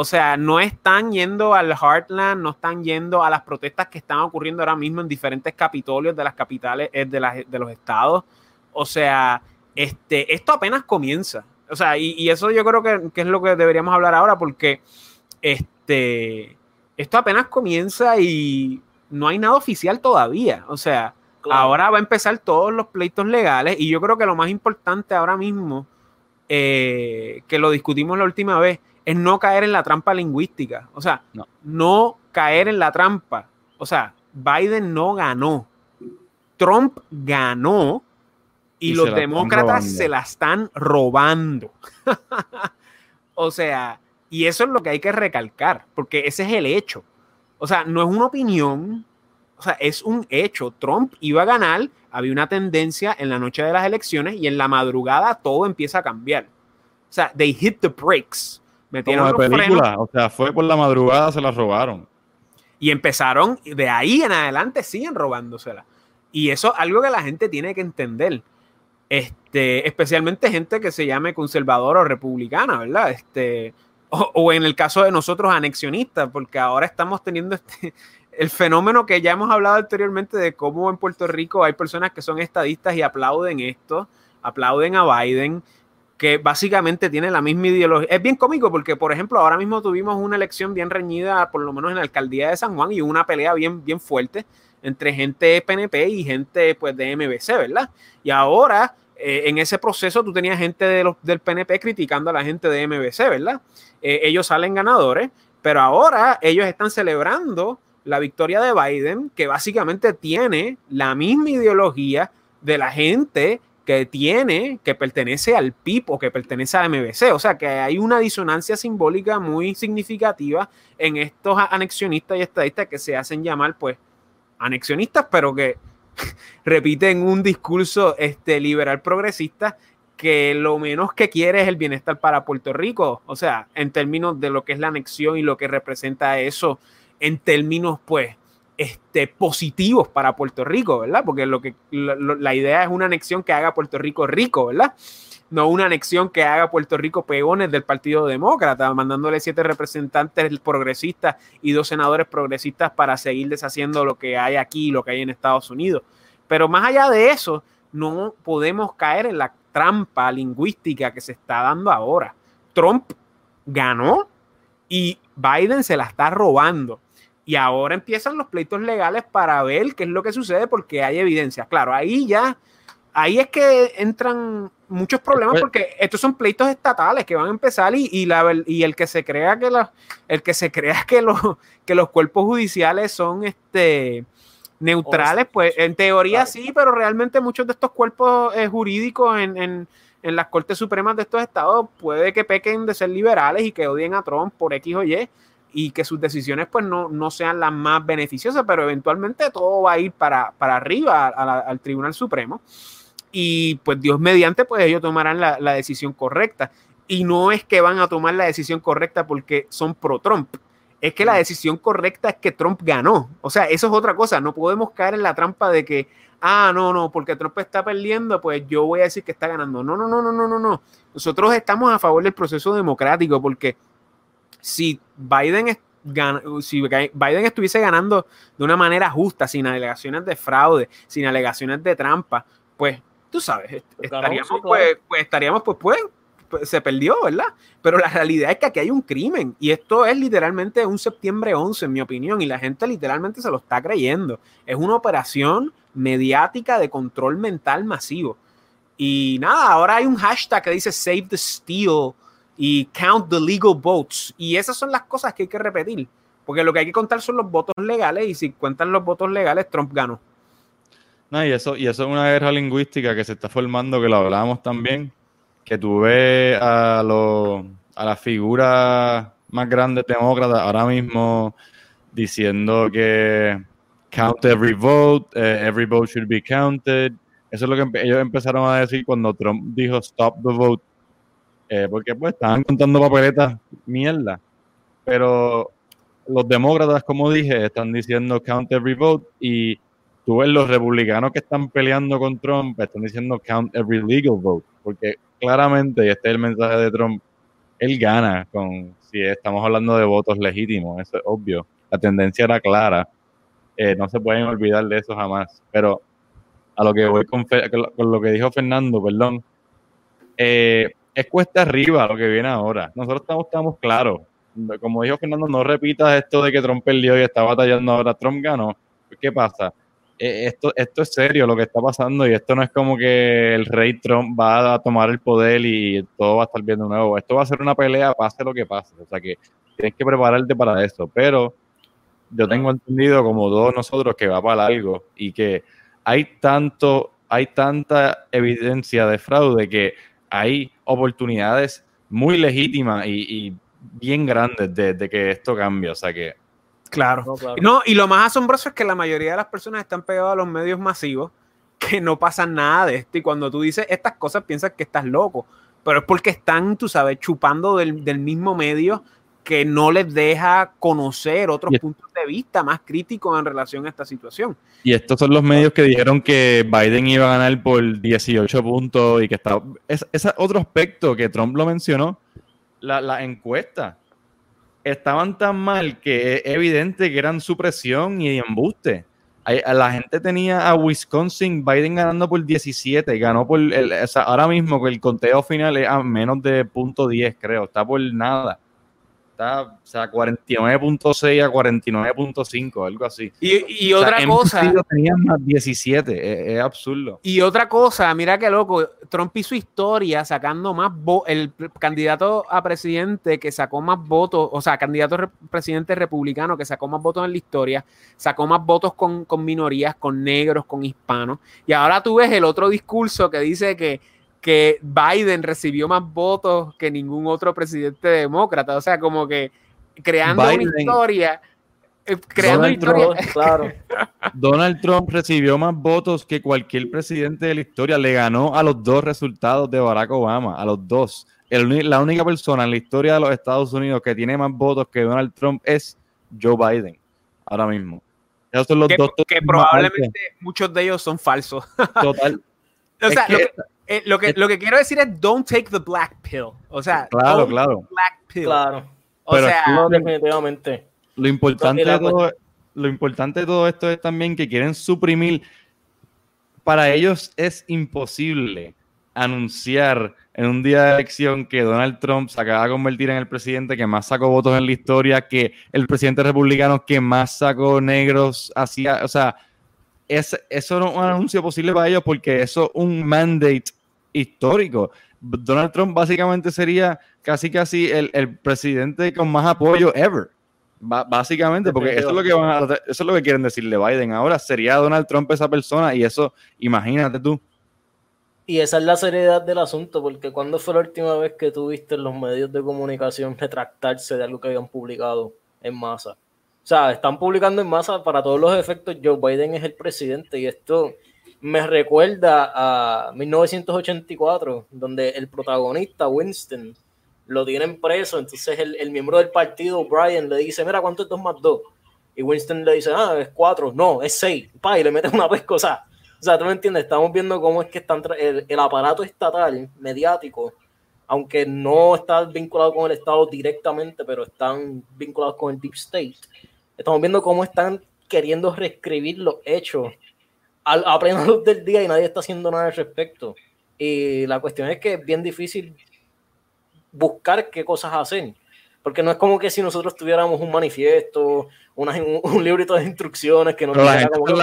O sea, no están yendo al Heartland, no están yendo a las protestas que están ocurriendo ahora mismo en diferentes capitolios de las capitales eh, de, de los estados. O sea, este, esto apenas comienza. O sea, y, eso yo creo que, que, es lo que deberíamos hablar ahora, porque este, esto apenas comienza y no hay nada oficial todavía. O sea, ahora va a empezar todos los pleitos legales y yo creo que lo más importante ahora mismo, eh, que lo discutimos la última vez, es no caer en la trampa lingüística. O sea, no, caer en la trampa. O sea, Biden no ganó. Trump ganó y, los demócratas se la están robando. o sea, y eso es lo que hay que recalcar, porque ese es el hecho. O sea, no es una opinión, o sea, es un hecho. Trump iba a ganar, había una tendencia en la noche de las elecciones y en la madrugada todo empieza a cambiar. O sea, they hit the brakes. Metieron película, o sea, fue por la madrugada, se la robaron. Y empezaron, de ahí en adelante siguen robándosela. Y eso es algo que la gente tiene que entender. Este, especialmente gente que se llame conservador o republicana, ¿verdad? Este, o, en el caso de nosotros, anexionistas, porque ahora estamos teniendo este, el fenómeno que ya hemos hablado anteriormente de cómo en Puerto Rico hay personas que son estadistas y aplauden esto, aplauden a Biden que básicamente tiene la misma ideología. Es bien cómico porque, por ejemplo, ahora mismo tuvimos una elección bien reñida, por lo menos en la alcaldía de San Juan, y una pelea bien, bien fuerte entre gente PNP y gente pues, de MBC, ¿verdad? Y ahora, eh, en ese proceso, tú tenías gente de del PNP criticando a la gente de MBC, ¿verdad? Eh, ellos salen ganadores, pero ahora ellos están celebrando la victoria de Biden, que básicamente tiene la misma ideología de la gente que tiene, que pertenece al PIB o que pertenece a MBC. O sea que hay una disonancia simbólica muy significativa en estos anexionistas y estadistas que se hacen llamar, pues, anexionistas, pero que repiten un discurso este, liberal progresista que lo menos que quiere es el bienestar para Puerto Rico. O sea, en términos de lo que es la anexión y lo que representa eso, en términos, pues, este, positivos para Puerto Rico, ¿verdad? Porque lo que, la idea es una anexión que haga Puerto Rico rico, ¿verdad? No una anexión que haga Puerto Rico peones del Partido Demócrata, mandándole siete representantes progresistas y dos senadores progresistas para seguir deshaciendo lo que hay aquí, lo que hay en Estados Unidos. Pero más allá de eso, no podemos caer en la trampa lingüística que se está dando ahora. Trump ganó y Biden se la está robando. Y ahora empiezan los pleitos legales para ver qué es lo que sucede porque hay evidencia. Claro, ahí ya, ahí es que entran muchos problemas porque estos son pleitos estatales que van a empezar y, la, y el que se crea que los, el que se crea que los, que los cuerpos judiciales son este neutrales, pues en teoría sí, pero realmente muchos de estos cuerpos eh, jurídicos en, en, en, las Cortes Supremas de estos estados puede que pequen de ser liberales y que odien a Trump por X o Y y que sus decisiones pues no, no sean las más beneficiosas, pero eventualmente todo va a ir para, para arriba a la, al Tribunal Supremo. Y pues Dios mediante pues ellos tomarán la, la, decisión correcta. Y no es que van a tomar la decisión correcta porque son pro Trump, es que la mm. decisión correcta es que Trump ganó, o sea, eso es otra cosa, no podemos caer en la trampa de que ah, no, no, porque Trump está perdiendo, pues yo voy a decir que está ganando. No, no, no, no, no, no, no. Nosotros estamos a favor del proceso democrático porque si Biden, si Biden estuviese ganando de una manera justa, sin alegaciones de fraude, sin alegaciones de trampa, pues tú sabes, pues estaríamos, pues, pues, estaríamos, pues, pues, pues, se perdió, ¿verdad? Pero la realidad es que aquí hay un crimen y esto es literalmente un septiembre 11, en mi opinión, y la gente literalmente se lo está creyendo. Es una operación mediática de control mental masivo. Y nada, ahora hay un hashtag que dice Save the Steel y count the legal votes. Y esas son las cosas que hay que repetir, porque lo que hay que contar son los votos legales y si cuentan los votos legales, Trump ganó. No, y eso, y eso es una guerra lingüística que se está formando, que lo hablábamos también, que tú ves a, los, a las figuras más grandes demócratas ahora mismo diciendo que count every vote, eh, every vote should be counted. Eso es lo que ellos empezaron a decir cuando Trump dijo stop the vote eh, porque pues estaban contando papeletas mierda. Pero los demócratas, como dije, están diciendo count every vote y tú ves los republicanos que están peleando con Trump, están diciendo count every legal vote, porque claramente, y este es el mensaje de Trump, él gana con, si estamos hablando de votos legítimos, eso es obvio. La tendencia era clara. Eh, no se pueden olvidar de eso jamás. Pero a lo que voy con, lo que dijo Fernando, perdón, eh, es cuesta arriba lo que viene ahora. Nosotros estamos, estamos claros. Como dijo Fernando, no repitas esto de que Trump perdió y está batallando ahora. Trump ganó. ¿Qué pasa? Eh, esto, esto es serio lo que está pasando y esto no es como que el rey Trump va a tomar el poder y todo va a estar bien de nuevo. Esto va a ser una pelea, pase lo que pase. O sea que tienes que prepararte para eso. Pero yo tengo entendido, como todos nosotros, que va para algo y que hay tanto, hay tanta evidencia de fraude que hay oportunidades muy legítimas y, bien grandes de que esto cambie. O sea que Claro. No, y lo más asombroso es que la mayoría de las personas están pegadas a los medios masivos, que no pasa nada de esto. Y cuando tú dices estas cosas, piensas que estás loco. Pero es porque están, tú sabes, chupando del, mismo medio que no les deja conocer otros puntos de vista más críticos en relación a esta situación. Y estos son los medios que dijeron que Biden iba a ganar por 18 puntos y que estaba... Ese es otro aspecto que Trump lo mencionó, la, la encuesta estaban tan mal que es evidente que eran supresión y embuste. La gente tenía a Wisconsin, Biden ganando por 17, ganó por, el, ahora mismo que el conteo final es a menos de punto 10, creo, está por nada está, o sea, 49.6 a 49.5, algo así. Y, otra cosa. Tenían más 17, es, absurdo. Y otra cosa, mira qué loco, Trump hizo historia sacando más votos, el candidato a presidente que sacó más votos, o sea, candidato a presidente republicano que sacó más votos en la historia, sacó más votos con, con minorías, con negros, con hispanos. Y ahora tú ves el otro discurso que dice que que Biden recibió más votos que ningún otro presidente demócrata. O sea, como que creando una historia. Eh, creando Donald Trump, claro. Donald Trump recibió más votos que cualquier presidente de la historia. Le ganó a los dos resultados de Barack Obama, a los dos. la única persona en la historia de los Estados Unidos que tiene más votos que Donald Trump es Joe Biden, ahora mismo. Esos son los que, dos que probablemente muchos de ellos son falsos. Total. o sea, eh, lo, que, lo que quiero decir es don't take the black pill. O sea, claro, claro. Black pill. Claro. O sea, definitivamente. Lo importante, de todo, lo importante de todo esto es también que quieren suprimir. Para ellos es imposible anunciar en un día de elección que Donald Trump se acaba de convertir en el presidente que más sacó votos en la historia, que el presidente republicano que más sacó negros hacía, o sea, es, eso no es un anuncio posible para ellos porque eso es un mandate histórico. Donald Trump básicamente sería casi casi el, presidente con más apoyo ever. básicamente, porque eso es lo que van eso es lo que quieren decirle Biden. Ahora sería Donald Trump esa persona y eso, imagínate tú. Y esa es la seriedad del asunto, porque cuando fue la última vez que tuviste los medios de comunicación retractarse de algo que habían publicado en masa? O sea, están publicando en masa para todos los efectos, Joe Biden es el presidente y esto me recuerda a 1984, donde el protagonista, Winston, lo tienen preso, entonces el, miembro del partido, Brian, le dice, mira, ¿cuánto es 2 más 2? Y Winston le dice, ah, es 4, no, es 6, pa, y le mete una pescosa. O sea, tú me entiendes, estamos viendo cómo es que están el, el aparato estatal, mediático, aunque no está vinculado con el Estado directamente, pero están vinculados con el Deep State. Estamos viendo cómo están queriendo reescribir los hechos a, plena luz del día y nadie está haciendo nada al respecto. Y la cuestión es que es bien difícil buscar qué cosas hacen. Porque no es como que si nosotros tuviéramos un manifiesto, un, librito de instrucciones que nos dijera como que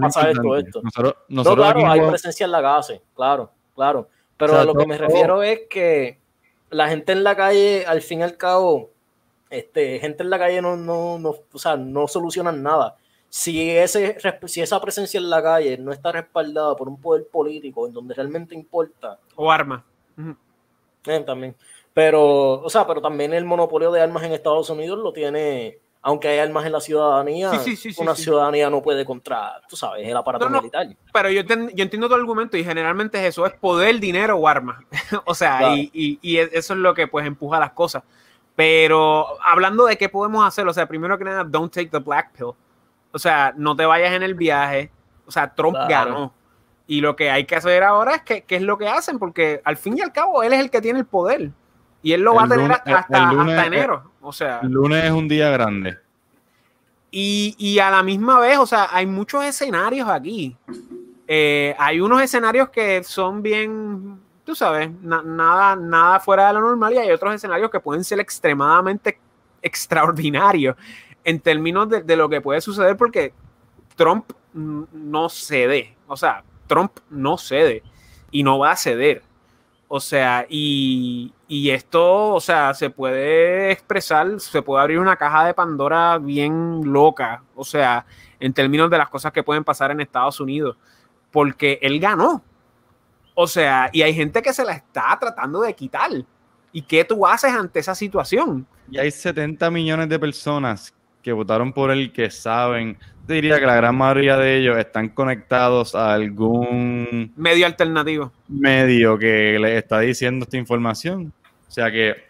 pasa esto, esto. no, claro, hay presencia en la calle, claro, claro. Pero a lo que me refiero es que la gente en la calle, al fin y al cabo, este, gente en la calle no, no, no, o sea, no solucionan nada si, ese, si esa presencia en la calle no está respaldada por un poder político en donde realmente importa. O armas. Eh, también. Pero, o sea, pero también el monopolio de armas en Estados Unidos lo tiene, aunque hay armas en la ciudadanía, una ciudadanía no puede contra, tú sabes, el aparato militar. Pero yo, yo, entiendo tu argumento y generalmente es eso, es poder, dinero o armas. o sea, y, y, y, eso es lo que pues empuja las cosas. Pero hablando de qué podemos hacer, o sea, primero que nada, don't take the black pill. O sea, no te vayas en el viaje. O sea, Trump ganó. Y lo que hay que hacer ahora es que, qué es lo que hacen, porque al fin y al cabo él es el que tiene el poder. Y él lo va a tener hasta, enero. O sea. El lunes es un día grande. Y, y, a la misma vez, o sea, hay muchos escenarios aquí. Eh, hay unos escenarios que son bien, tú sabes, nada, nada fuera de lo normal y hay otros escenarios que pueden ser extremadamente extraordinarios en términos de, de lo que puede suceder porque Trump no cede. O sea, Trump no cede y no va a ceder. O sea, y, esto, o sea, se puede expresar, se puede abrir una caja de Pandora bien loca, o sea, en términos de las cosas que pueden pasar en Estados Unidos, porque él ganó. O sea, y hay gente que se la está tratando de quitar. ¿Y qué tú haces ante esa situación? Y hay 70 millones de personas que votaron por él que saben diría que la gran mayoría de ellos están conectados a algún medio alternativo. Medio que le está diciendo esta información. O sea que.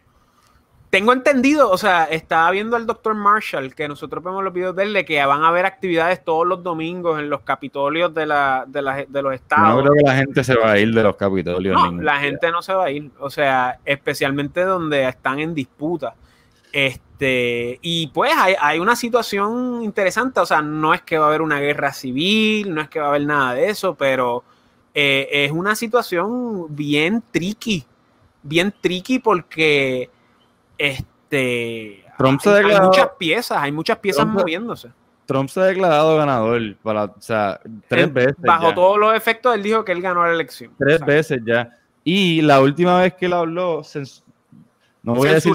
Tengo entendido, o sea, estaba viendo al doctor Marshall, que nosotros vemos los videos de él, de que van a haber actividades todos los domingos en los capitolios de, la, de, los estados. No creo que la gente se va a ir de los capitolios. No, la gente no se va a ir, o sea, especialmente donde están en disputa. Este, y pues hay, una situación interesante, o sea, no es que va a haber una guerra civil, no es que va a haber nada de eso, pero eh, es una situación bien tricky, bien tricky porque este, Trump se hay, hay, muchas piezas, hay muchas piezas moviéndose. Trump se ha declarado ganador para, o sea, tres veces. Bajo todos los efectos, él dijo que él ganó la elección. Tres veces ya. Y la última vez que él habló, no voy a decir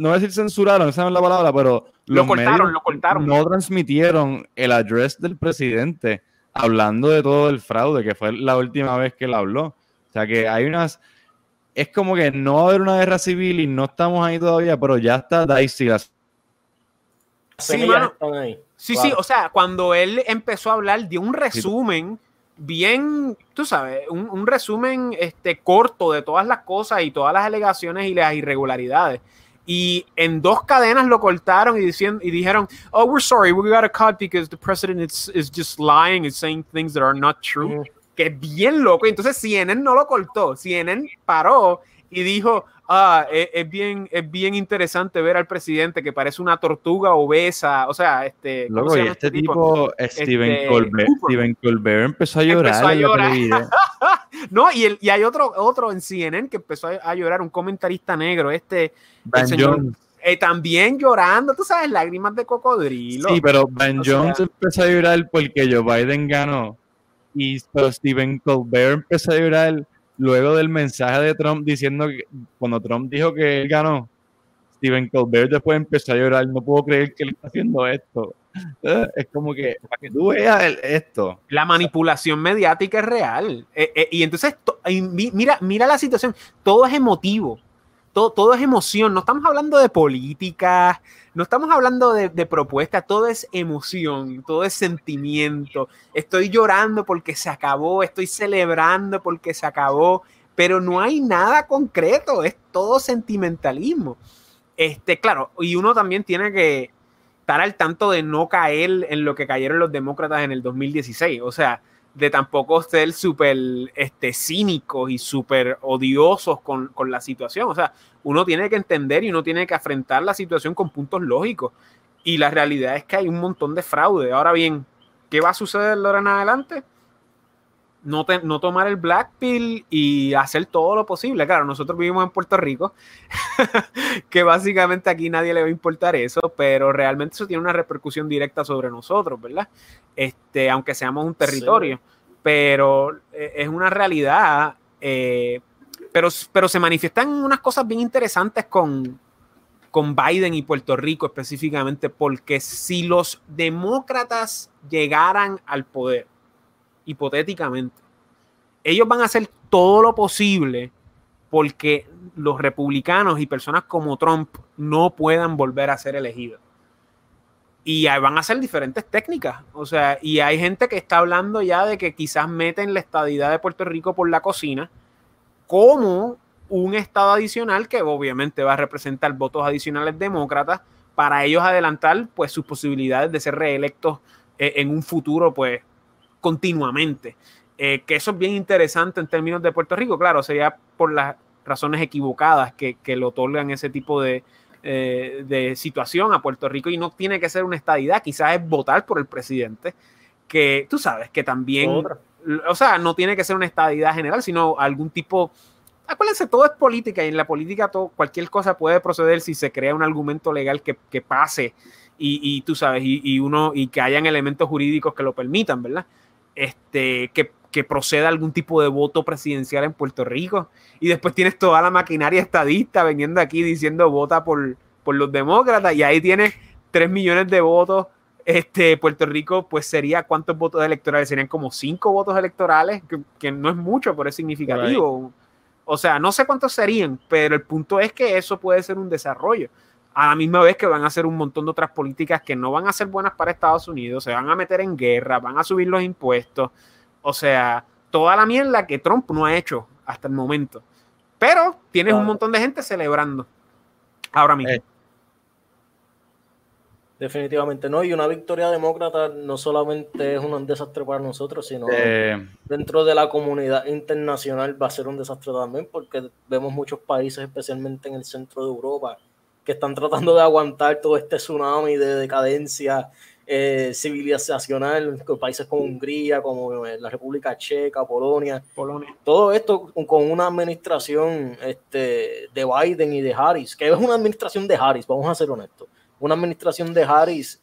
no voy a decir censuraron, esa no es la palabra, pero lo cortaron, lo cortaron. No transmitieron el address del presidente hablando de todo el fraude, que fue la última vez que él habló. O sea que hay unas. Es como que no va a haber una guerra civil y no estamos ahí todavía, pero ya está Dicey. Sí, sí, sí, o sea, cuando él empezó a hablar, dio un resumen bien, tú sabes, un, un, resumen este, corto de todas las cosas y todas las alegaciones y las irregularidades y en dos cadenas lo cortaron y, diciendo, y dijeron, oh, we're sorry, we got a cut because the president is, is just lying and saying things that are not true. Que es bien loco. Entonces CNN no lo cortó, CNN paró y dijo, ah, es, bien, es bien interesante ver al presidente que parece una tortuga obesa, o sea, este... Luego, y este, este tipo, Steven, este, Colbert, Steven Colbert empezó a llorar. Empezó a llorar. no, y, el, y hay otro, otro en CNN que empezó a, llorar, un comentarista negro, este... Ben señor, eh, también llorando, tú sabes, lágrimas de cocodrilo. Sí, pero Ben Jones empezó a llorar porque Joe Biden ganó. Y pero Stephen Colbert empezó a llorar luego del mensaje de Trump diciendo que cuando Trump dijo que él ganó, Stephen Colbert después empezó a llorar, no puedo creer que él está haciendo esto. Eh, es como que, para que tú veas esto. La manipulación mediática es real. Eh, eh, y entonces, mira, mira la situación, todo es emotivo todo, todo es emoción, no estamos hablando de política, no estamos hablando de, de propuestas, todo es emoción, todo es sentimiento. Estoy llorando porque se acabó, estoy celebrando porque se acabó, pero no hay nada concreto, es todo sentimentalismo. Este, claro, y uno también tiene que estar al tanto de no caer en lo que cayeron los demócratas en el 2016. O sea, de tampoco ser súper este, cínicos y súper odiosos con, con, la situación. O sea, uno tiene que entender y uno tiene que afrontar la situación con puntos lógicos. Y la realidad es que hay un montón de fraude. Ahora bien, ¿qué va a suceder ahora en adelante? No, no tomar el black pill y hacer todo lo posible. Claro, nosotros vivimos en Puerto Rico, que básicamente aquí nadie le va a importar eso, pero realmente eso tiene una repercusión directa sobre nosotros, ¿verdad? Este, aunque seamos un territorio, pero eh, es una realidad. Eh, pero, pero se manifiestan unas cosas bien interesantes con, con Biden y Puerto Rico específicamente, porque si los demócratas llegaran al poder, hipotéticamente, ellos van a hacer todo lo posible porque los republicanos y personas como Trump no puedan volver a ser elegidos. Y van a hacer diferentes técnicas. O sea, y hay gente que está hablando ya de que quizás meten la estadidad de Puerto Rico por la cocina como un estado adicional que obviamente va a representar votos adicionales demócratas para ellos adelantar pues sus posibilidades de ser reelectos eh, en un futuro pues continuamente. Eh, que eso es bien interesante en términos de Puerto Rico, claro, sería por la razones equivocadas que, que le otorgan ese tipo de, eh, de situación a Puerto Rico y no tiene que ser una estadidad, quizás es votar por el presidente, que tú sabes que también, o sea, no tiene que ser una estadidad general, sino algún tipo, acuérdense, todo es política y en la política todo, cualquier cosa puede proceder si se crea un argumento legal que, que pase y, tú sabes, y, uno, y que hayan elementos jurídicos que lo permitan, ¿verdad? Este, que, que proceda algún tipo de voto presidencial en Puerto Rico. Y después tienes toda la maquinaria estadista veniendo aquí diciendo vota por, por los demócratas. Y ahí tienes 3 millones de votos. Este, Puerto Rico, pues sería cuántos votos electorales? Serían como 5 votos electorales, que, que, no es mucho, pero es significativo. O sea, no sé cuántos serían, pero el punto es que eso puede ser un desarrollo a la misma vez que van a hacer un montón de otras políticas que no van a ser buenas para Estados Unidos, se van a meter en guerra, van a subir los impuestos, o sea, toda la mierda que Trump no ha hecho hasta el momento. Pero tienes un montón de gente celebrando ahora mismo. Eh. Definitivamente no, y una victoria demócrata no solamente es un desastre para nosotros, sino eh. dentro de la comunidad internacional va a ser un desastre también, porque vemos muchos países, especialmente en el centro de Europa, que están tratando de aguantar todo este tsunami de decadencia eh, civilizacional, con países como Hungría, como eh, la República Checa, Polonia, Polonia. Todo esto con una administración este, de Biden y de Harris, que es una administración de Harris, vamos a ser honestos. Una administración de Harris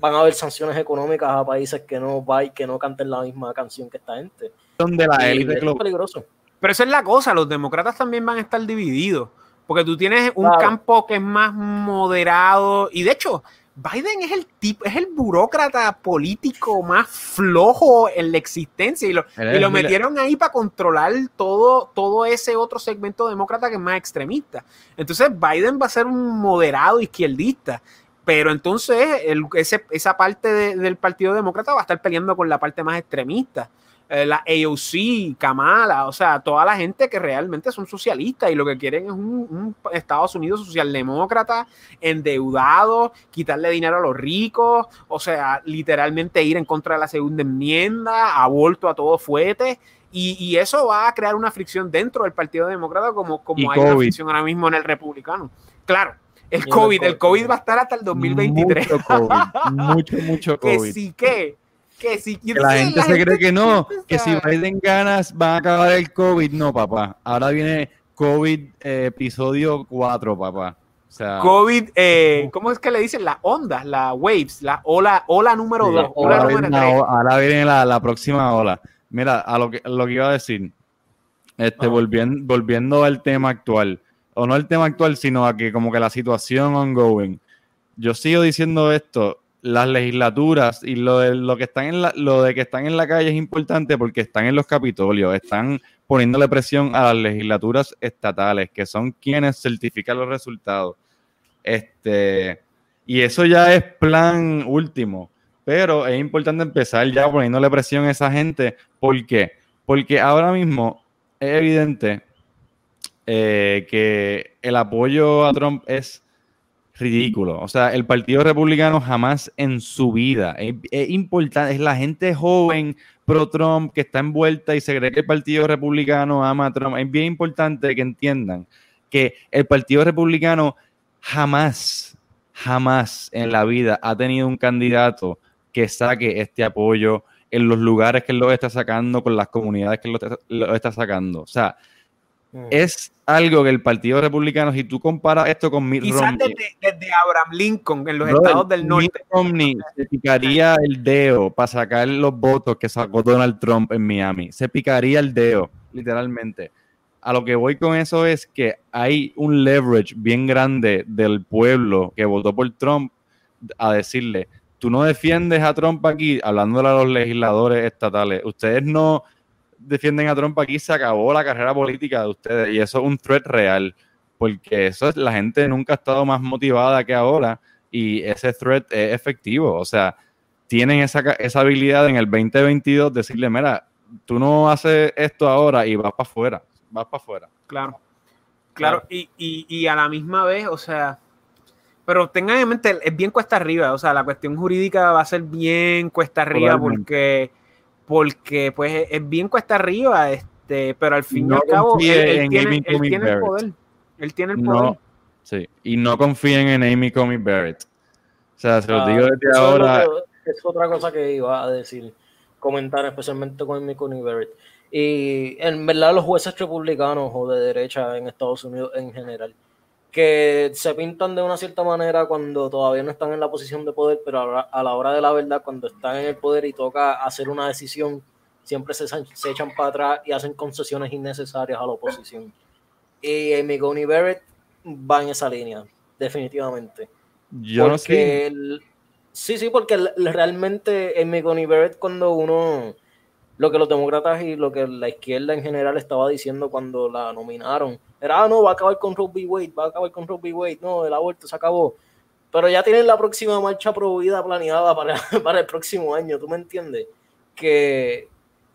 van a haber sanciones económicas a países que no que no canten la misma canción que esta gente. Donde la élite es peligroso. Pero esa es la cosa, los demócratas también van a estar divididos porque tú tienes un campo que es más moderado y de hecho Biden es el tipo, es el burócrata político más flojo en la existencia y lo, y lo metieron ahí para controlar todo, todo ese otro segmento demócrata que es más extremista. Entonces Biden va a ser un moderado izquierdista, pero entonces esa parte del Partido Demócrata va a estar peleando con la parte más extremista. Eh, la AOC, Kamala, o sea, toda la gente que realmente son socialistas y lo que quieren es un, Estados Unidos socialdemócrata, endeudado, quitarle dinero a los ricos, o sea, literalmente ir en contra de la segunda enmienda, aborto a todo fuete. Y, eso va a crear una fricción dentro del Partido Demócrata como, como hay una fricción ahora mismo en el republicano. Claro, el COVID, el COVID va a estar hasta el 2023. Mucho, COVID, mucho, mucho COVID. Que sí que que si la gente se cree que no, que si Biden ganas va a acabar el COVID. No, papá. Ahora viene COVID eh, episodio 4, papá. O sea, COVID, eh, ¿cómo es que le dicen? La onda, la waves, la ola, ola número 2. ahora, viene la, la, próxima ola. Mira, a lo que, lo que iba a decir, este, volviendo, volviendo al tema actual, o no el tema actual, sino a que como que la situación ongoing. Yo sigo diciendo esto, las legislaturas y lo de, lo que están en la, lo de que están en la calle es importante porque están en los capitolios, están poniéndole presión a las legislaturas estatales, que son quienes certifican los resultados. Este, y eso ya es plan último, pero es importante empezar ya poniéndole presión a esa gente. ¿Por qué? Porque ahora mismo es evidente eh, que el apoyo a Trump es ridículo. O sea, el Partido Republicano jamás en su vida. Es, importante, es la gente joven pro-Trump que está envuelta y se cree que el Partido Republicano ama a Trump. Es bien importante que entiendan que el Partido Republicano jamás, jamás en la vida ha tenido un candidato que saque este apoyo en los lugares que lo está sacando, con las comunidades que lo, lo está sacando. O sea, Mm. Es algo que el Partido Republicano, si tú comparas esto con Mitt Romney. Desde, Abraham Lincoln en los estados del norte. Mitt Romney se picaría el dedo para sacar los votos que sacó Donald Trump en Miami. Se picaría el dedo, literalmente. A lo que voy con eso es que hay un leverage bien grande del pueblo que votó por Trump a decirle, tú no defiendes a Trump aquí, hablándole a los legisladores estatales, ustedes no defienden a Trump aquí, se acabó la carrera política de ustedes. Y eso es un threat real, porque eso es, la gente nunca ha estado más motivada que ahora y ese threat es efectivo. O sea, tienen esa, esa habilidad en el 2022 decirle, mira, tú no haces esto ahora y vas para afuera, vas para afuera. Claro, claro, Y, y, y a la misma vez, o sea, pero tengan en mente, es bien cuesta arriba, o sea, la cuestión jurídica va a ser bien cuesta arriba porque porque pues es bien cuesta arriba. Este, pero al fin y al cabo, él, tiene, el poder. Él tiene el poder. sí, y no confíen en Amy Comey Barrett. O sea, se lo digo ah, desde ahora. Es, otra cosa que iba a decir, comentar especialmente con Amy Coney Barrett. Y en verdad los jueces republicanos o de derecha en Estados Unidos en general, que se pintan de una cierta manera cuando todavía no están en la posición de poder, pero a la hora de la verdad, cuando están en el poder y toca hacer una decisión, siempre se, se echan para atrás y hacen concesiones innecesarias a la oposición. Y Amy Coney Barrett va en esa línea, definitivamente. Yo no sé. sí, sí, porque realmente Amy Coney Barrett cuando uno lo que los demócratas y lo que la izquierda en general estaba diciendo cuando la nominaron. Era, ah, no, va a acabar con v. Wade, va a acabar con v. Wade, no, el aborto se acabó. Pero ya tienen la próxima marcha prohibida planeada para, para el próximo año, ¿tú me entiendes? Que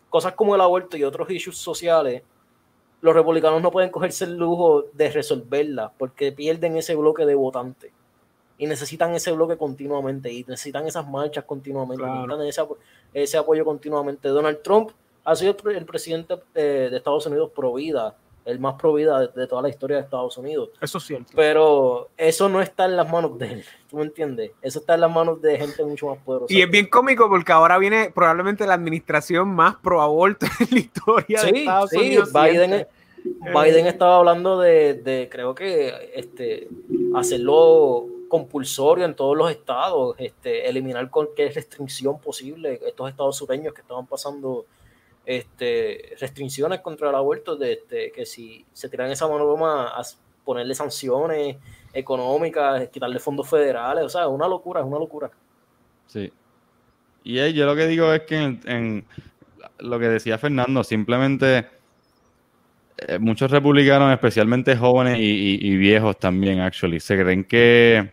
cosas como el aborto y otros issues sociales, los republicanos no pueden cogerse el lujo de resolverlas porque pierden ese bloque de votantes y necesitan ese bloque continuamente y necesitan esas marchas continuamente, necesitan ese, apoyo continuamente. Donald Trump ha sido el, presidente de, Estados Unidos pro vida, el más pro vida de, toda la historia de Estados Unidos. Eso es cierto. Pero eso no está en las manos de él, ¿tú me entiendes? Eso está en las manos de gente mucho más poderosa. Y es bien cómico porque ahora viene probablemente la administración más pro aborto en la historia de Estados Unidos. Biden, Biden estaba hablando de, de creo que este hacerlo compulsorio en todos los estados, este, eliminar cualquier restricción posible. Estos estados sureños que estaban pasando este, restricciones contra el aborto, de, este, que si se tiran esa mano a ponerle sanciones económicas, quitarle fondos federales, o sea, es una locura, es una locura. Sí. Y yo lo que digo es que en, lo que decía Fernando, simplemente eh, muchos republicanos, especialmente jóvenes y, y, viejos también, actually, se creen que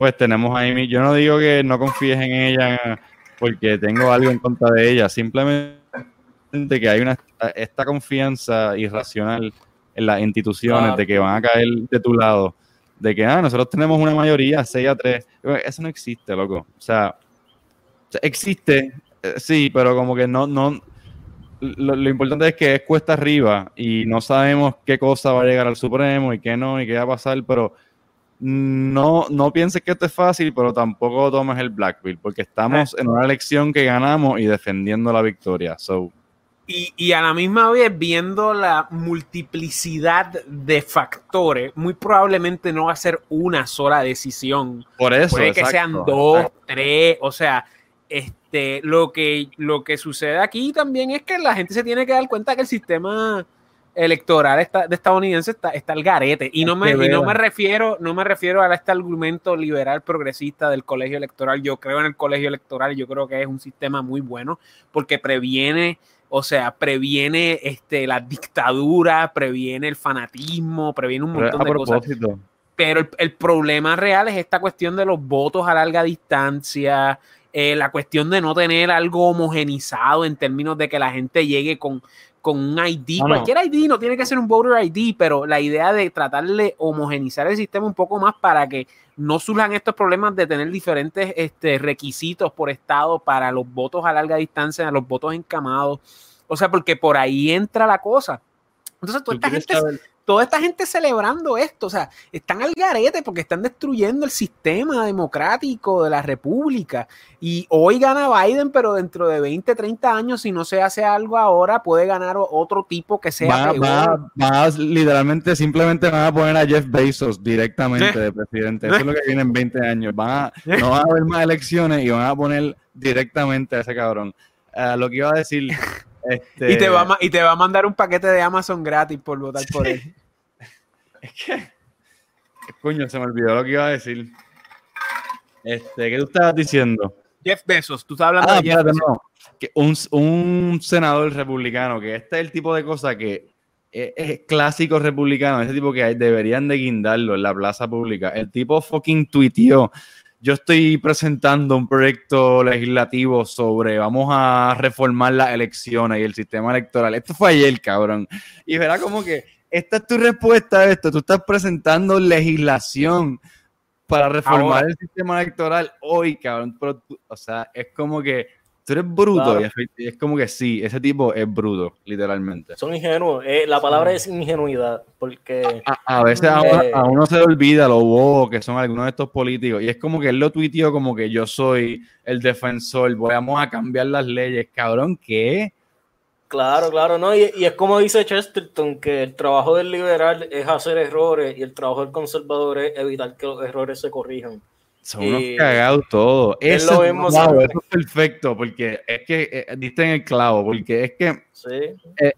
pues tenemos ahí, yo no digo que no confíes en ella porque tengo algo en contra de ella, simplemente que hay una esta confianza irracional en las instituciones de que van a caer de tu lado, de que ah, nosotros tenemos una mayoría 6 a 3, eso no existe, loco. O sea, existe, eh, sí, pero como que no, no, lo, lo, importante es que es cuesta arriba y no sabemos qué cosa va a llegar al Supremo y qué no y qué va a pasar, pero no, no pienses que esto es fácil, pero tampoco tomes el Blackbill, porque estamos en una elección que ganamos y defendiendo la victoria. So. Y, a la misma vez, viendo la multiplicidad de factores, muy probablemente no va a ser una sola decisión. Por eso. Puede que sean dos, tres, o sea, este, lo que, lo que sucede aquí también es que la gente se tiene que dar cuenta que el sistema electoral de estadounidense está, está el garete. Y no me, no me refiero, no me refiero a este argumento liberal progresista del colegio electoral. Yo creo en el colegio electoral, yo creo que es un sistema muy bueno porque previene, o sea, previene este, la dictadura, previene el fanatismo, previene un montón de cosas. Pero el, problema real es esta cuestión de los votos a larga distancia, eh, la cuestión de no tener algo homogenizado en términos de que la gente llegue con, con un ID, cualquier ID, no tiene que ser un voter ID, pero la idea de tratar de homogenizar el sistema un poco más para que no surjan estos problemas de tener diferentes este, requisitos por estado para los votos a larga distancia, los votos encamados. O sea, porque por ahí entra la cosa. Entonces, toda esta gente, toda esta gente celebrando esto, o sea, están al garete porque están destruyendo el sistema democrático de la república. Y hoy gana Biden, pero dentro de 20, 30 años, si no se hace algo ahora, puede ganar otro tipo que sea. Va, literalmente, simplemente van a poner a Jeff Bezos directamente de presidente. Eso es lo que viene en 20 años. Van no van a haber más elecciones y van a poner directamente a ese cabrón. Eh, lo que iba a decir. Este... Y, te va a, y te va a mandar un paquete de Amazon gratis por votar por él. Es que. Coño, se me olvidó lo que iba a decir. Este, ¿qué tú estabas diciendo? Jeff Bezos, tú estás hablando ah, de Jeff No. Que un, un, senador republicano, que este es el tipo de cosa que es, clásico republicano, ese tipo que deberían de guindarlo en la plaza pública. El tipo fucking tuiteó. Yo estoy presentando un proyecto legislativo sobre vamos a reformar las elecciones y el sistema electoral. Esto fue ayer, cabrón. Y verá como que esta es tu respuesta a esto. Tú estás presentando legislación para reformar el sistema electoral hoy, cabrón. o sea, es como que tú eres bruto. Y es como que sí, ese tipo es bruto, literalmente. Son ingenuos. Eh, la palabra es ingenuidad, porque... A, veces eh, a, uno, se le olvida lo bobo que son algunos de estos políticos. Y es como que él lo tuiteó como que yo soy el defensor, vamos a cambiar las leyes. Cabrón, ¿qué? Claro, claro, ¿no? Y, y, es como dice Chesterton, que el trabajo del liberal es hacer errores y el trabajo del conservador es evitar que los errores se corrijan. Son unos cagados todos. Eso, es perfecto, porque es que eh, diste en el clavo, porque es que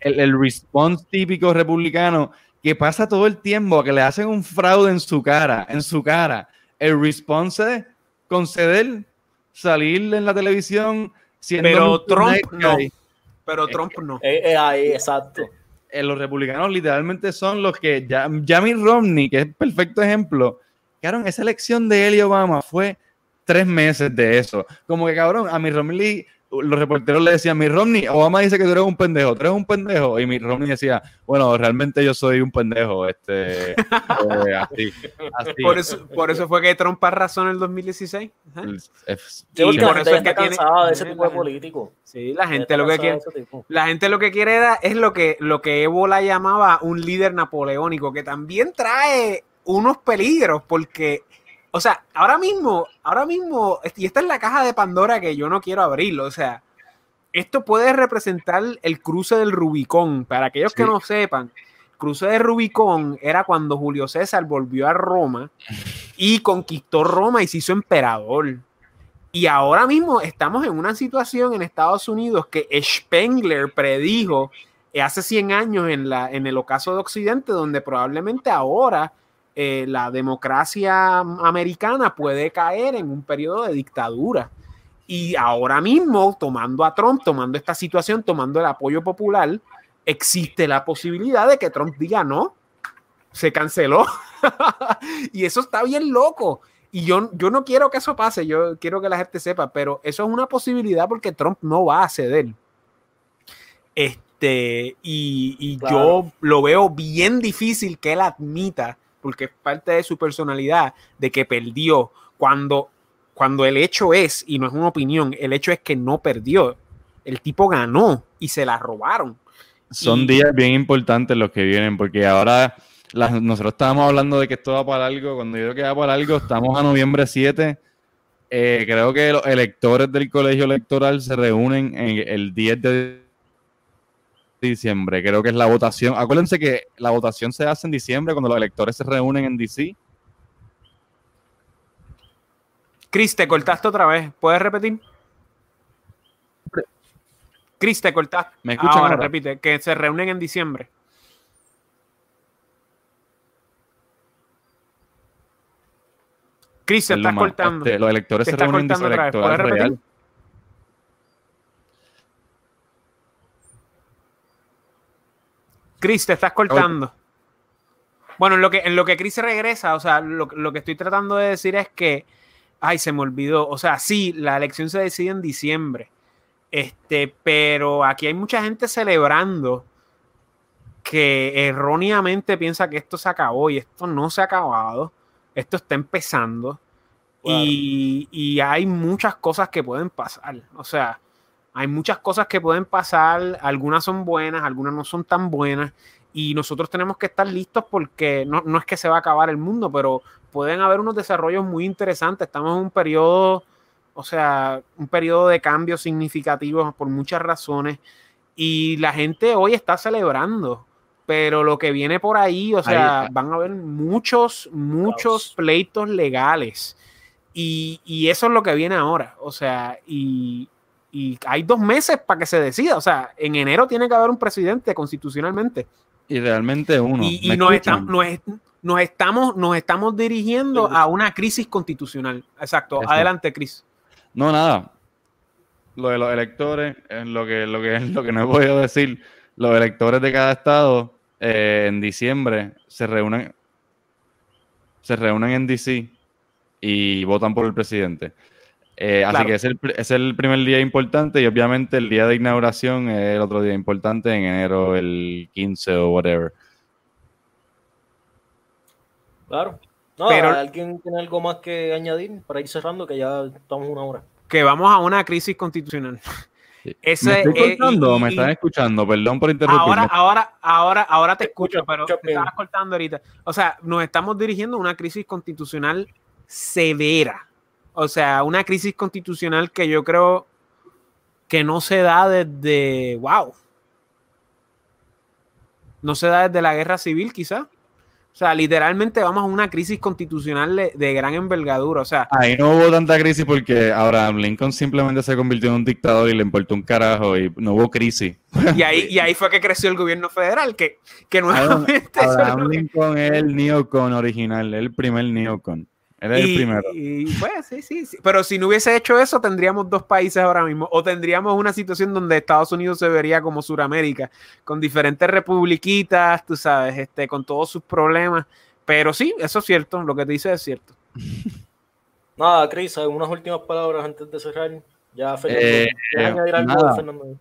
el, el, response típico republicano que pasa todo el tiempo a que le hacen un fraude en su cara, en su cara. El response es conceder, salir en la televisión, siendo Pero Trump no. Pero Trump no. ahí, exacto. los republicanos literalmente son los que, ya, Jamie Romney, que es perfecto ejemplo, Cabrón, esa elección de él y Obama fue tres meses de eso. Como que, cabrón, a mi Romney, los reporteros le decían, mi Romney, Obama dice que tú eres un pendejo, tú eres un pendejo. Y mi Romney decía, bueno, realmente yo soy un pendejo. Este, eh, así, Por, eso, por eso fue que Trump razón en el 2016. y por eso es que tiene de ese tipo de político. Sí, la gente lo que quiere, la gente lo que quiere es lo que, lo que Evo la llamaba un líder napoleónico, que también trae unos peligros porque, o sea, ahora mismo, ahora mismo, y esta es la caja de Pandora que yo no quiero abrirlo, o sea, esto puede representar el cruce del Rubicón. Para aquellos que no sepan, el cruce del Rubicón era cuando Julio César volvió a Roma y conquistó Roma y se hizo emperador. Y ahora mismo estamos en una situación en Estados Unidos que Spengler predijo hace 100 años en, la, en el ocaso de Occidente, donde probablemente ahora eh, la democracia americana puede caer en un periodo de dictadura. Y ahora mismo, tomando a Trump, tomando esta situación, tomando el apoyo popular, existe la posibilidad de que Trump diga no, se canceló. y eso está bien loco. Y yo, yo no quiero que eso pase, yo quiero que la gente sepa, pero eso es una posibilidad porque Trump no va a ceder. Este, y, yo lo veo bien difícil que él admita porque es parte de su personalidad, de que perdió, cuando, cuando el hecho es, y no es una opinión, el hecho es que no perdió, el tipo ganó y se la robaron. Son días bien importantes los que vienen, porque ahora nosotros estábamos hablando de que esto va para algo, cuando yo digo que va para algo, estamos a noviembre 7. Eh, creo que los electores del colegio electoral se reúnen en el 10 de diciembre, creo que es la votación. Acuérdense que la votación se hace en diciembre cuando los electores se reúnen en DC. Cris, te cortaste otra vez. ¿Puedes repetir? Cris, te cortaste. ¿Me escuchan ahora? repite, que se reúnen en diciembre. Cris, se está cortando. Este, los electores se reúnen en diciembre. Chris, te estás cortando. Bueno, en lo que, en lo que Chris regresa, o sea, lo, que estoy tratando de decir es que, ay, se me olvidó. O sea, sí, la elección se decide en diciembre. Este, pero aquí hay mucha gente celebrando que erróneamente piensa que esto se acabó y esto no se ha acabado. Esto está empezando. Y, y, hay muchas cosas que pueden pasar. O sea, hay muchas cosas que pueden pasar, algunas son buenas, algunas no son tan buenas, y nosotros tenemos que estar listos porque no, es que se va a acabar el mundo, pero pueden haber unos desarrollos muy interesantes. Estamos en un periodo, o sea, un periodo de cambios significativos por muchas razones, y la gente hoy está celebrando, pero lo que viene por ahí, o sea, van a haber muchos, muchos pleitos legales. Y, y, eso es lo que viene ahora. O sea, y, y hay dos meses para que se decida. O sea, en enero tiene que haber un presidente constitucionalmente. Y realmente uno. Y, nos, estamos, nos estamos dirigiendo a una crisis constitucional. Exacto. Adelante, Cris. No, nada. Lo de los electores, es lo que, lo que, lo que no he podido decir. Los electores de cada estado eh, en diciembre se reúnen, se reúnen en DC y votan por el presidente. Eh, así que es el, es el primer día importante y obviamente el día de inauguración es el otro día importante en enero, el 15 o whatever. Claro. No, ¿Alguien tiene algo más que añadir para ir cerrando? Que ya estamos una hora. que vamos a una crisis constitucional. Ese, ¿Me estoy cortando me están escuchando? Perdón por interrumpir. Ahora, ahora, ahora, ahora te escucho, pero me estabas cortando ahorita. O sea, nos estamos dirigiendo a una crisis constitucional severa. O sea, una crisis constitucional que yo creo que no se da desde, wow, no se da desde la guerra civil quizá. O sea, literalmente vamos a una crisis constitucional de, gran envergadura. O sea, ahí no hubo tanta crisis porque Abraham Lincoln simplemente se convirtió en un dictador y le importó un carajo y no hubo crisis. Y ahí, y ahí fue que creció el gobierno federal, que, que nuevamente. Abraham Lincoln es el neocon original, el primer neocon y, el primero. pues, sí, sí, sí, Pero si no hubiese hecho eso, tendríamos dos países ahora mismo. O tendríamos una situación donde Estados Unidos se vería como Suramérica, con diferentes republiquitas, tú sabes, este, con todos sus problemas. Pero sí, eso es cierto, lo que te dice es cierto. Nada, Cris, unas últimas palabras antes de cerrar. Ya, Fernando, eh, eh,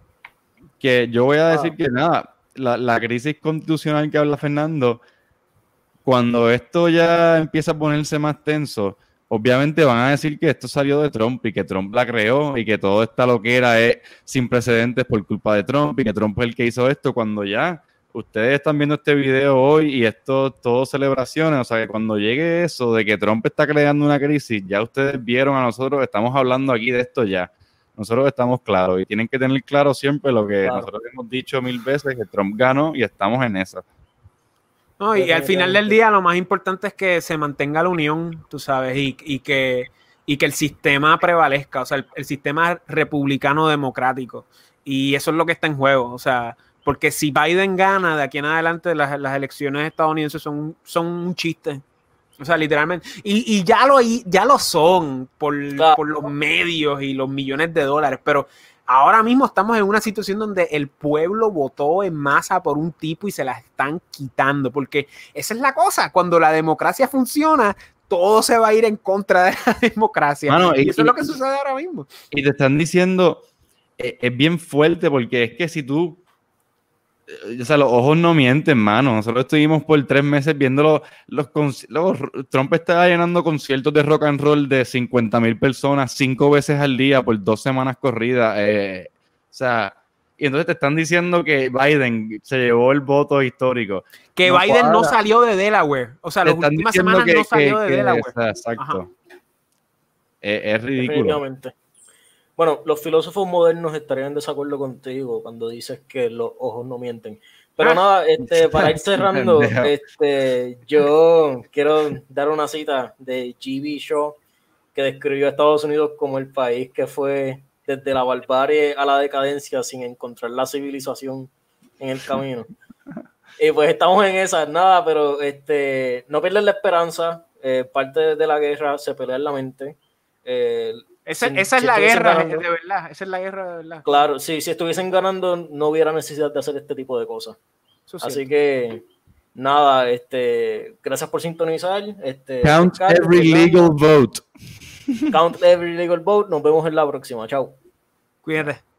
Que yo voy a decir ah. que nada, la, la crisis constitucional que habla Fernando cuando esto ya empieza a ponerse más tenso, obviamente van a decir que esto salió de Trump y que Trump la creó y que todo esta loquera es sin precedentes por culpa de Trump y que Trump es el que hizo esto cuando ya ustedes están viendo este video hoy y esto todo celebraciones, o sea que cuando llegue eso de que Trump está creando una crisis, ya ustedes vieron a nosotros, estamos hablando aquí de esto ya. Nosotros estamos claros y tienen que tener claro siempre lo que nosotros hemos dicho mil veces, que Trump ganó y estamos en esa. No, y al final del día lo más importante es que se mantenga la unión, tú sabes, y, que, y que el sistema prevalezca, o sea, el, sistema republicano democrático. Y eso es lo que está en juego, o sea, porque si Biden gana de aquí en adelante, las, elecciones estadounidenses son, son un chiste. O sea, literalmente. Y, ya, lo, ya lo son por, por los medios y los millones de dólares, pero ahora mismo estamos en una situación donde el pueblo votó en masa por un tipo y se la están quitando, porque esa es la cosa, cuando la democracia funciona, todo se va a ir en contra de la democracia. y, eso es lo que sucede ahora mismo. Y te están diciendo, eh, es bien fuerte, porque es que si tú o sea, los ojos no mienten, mano. Nosotros estuvimos por tres meses viendo los, los, Trump estaba llenando conciertos de rock and roll de 50 mil personas cinco veces al día por dos semanas corridas. Eh, o sea, y entonces te están diciendo que Biden se llevó el voto histórico. Que Biden no salió de Delaware. O sea, las últimas semanas no salió de Delaware. exacto. es ridículo. Bueno, los filósofos modernos estarían en desacuerdo contigo cuando dices que los ojos no mienten. Pero ah. nada, este, para ir cerrando, este, yo quiero dar una cita de G.B. Shaw que describió a Estados Unidos como el país que fue desde la barbarie a la decadencia sin encontrar la civilización en el camino. Y pues estamos en esa, nada, pero este, no pierden la esperanza. Eh, parte de la guerra se pelea en la mente. Eh, esa, es la guerra de verdad, esa es la guerra de verdad. Claro, sí, si estuviesen ganando no hubiera necesidad de hacer este tipo de cosas. Así que nada, este, gracias por sintonizar. Este, Count every legal vote. Count every legal vote. Nos vemos en la próxima. Chao. Cuídate.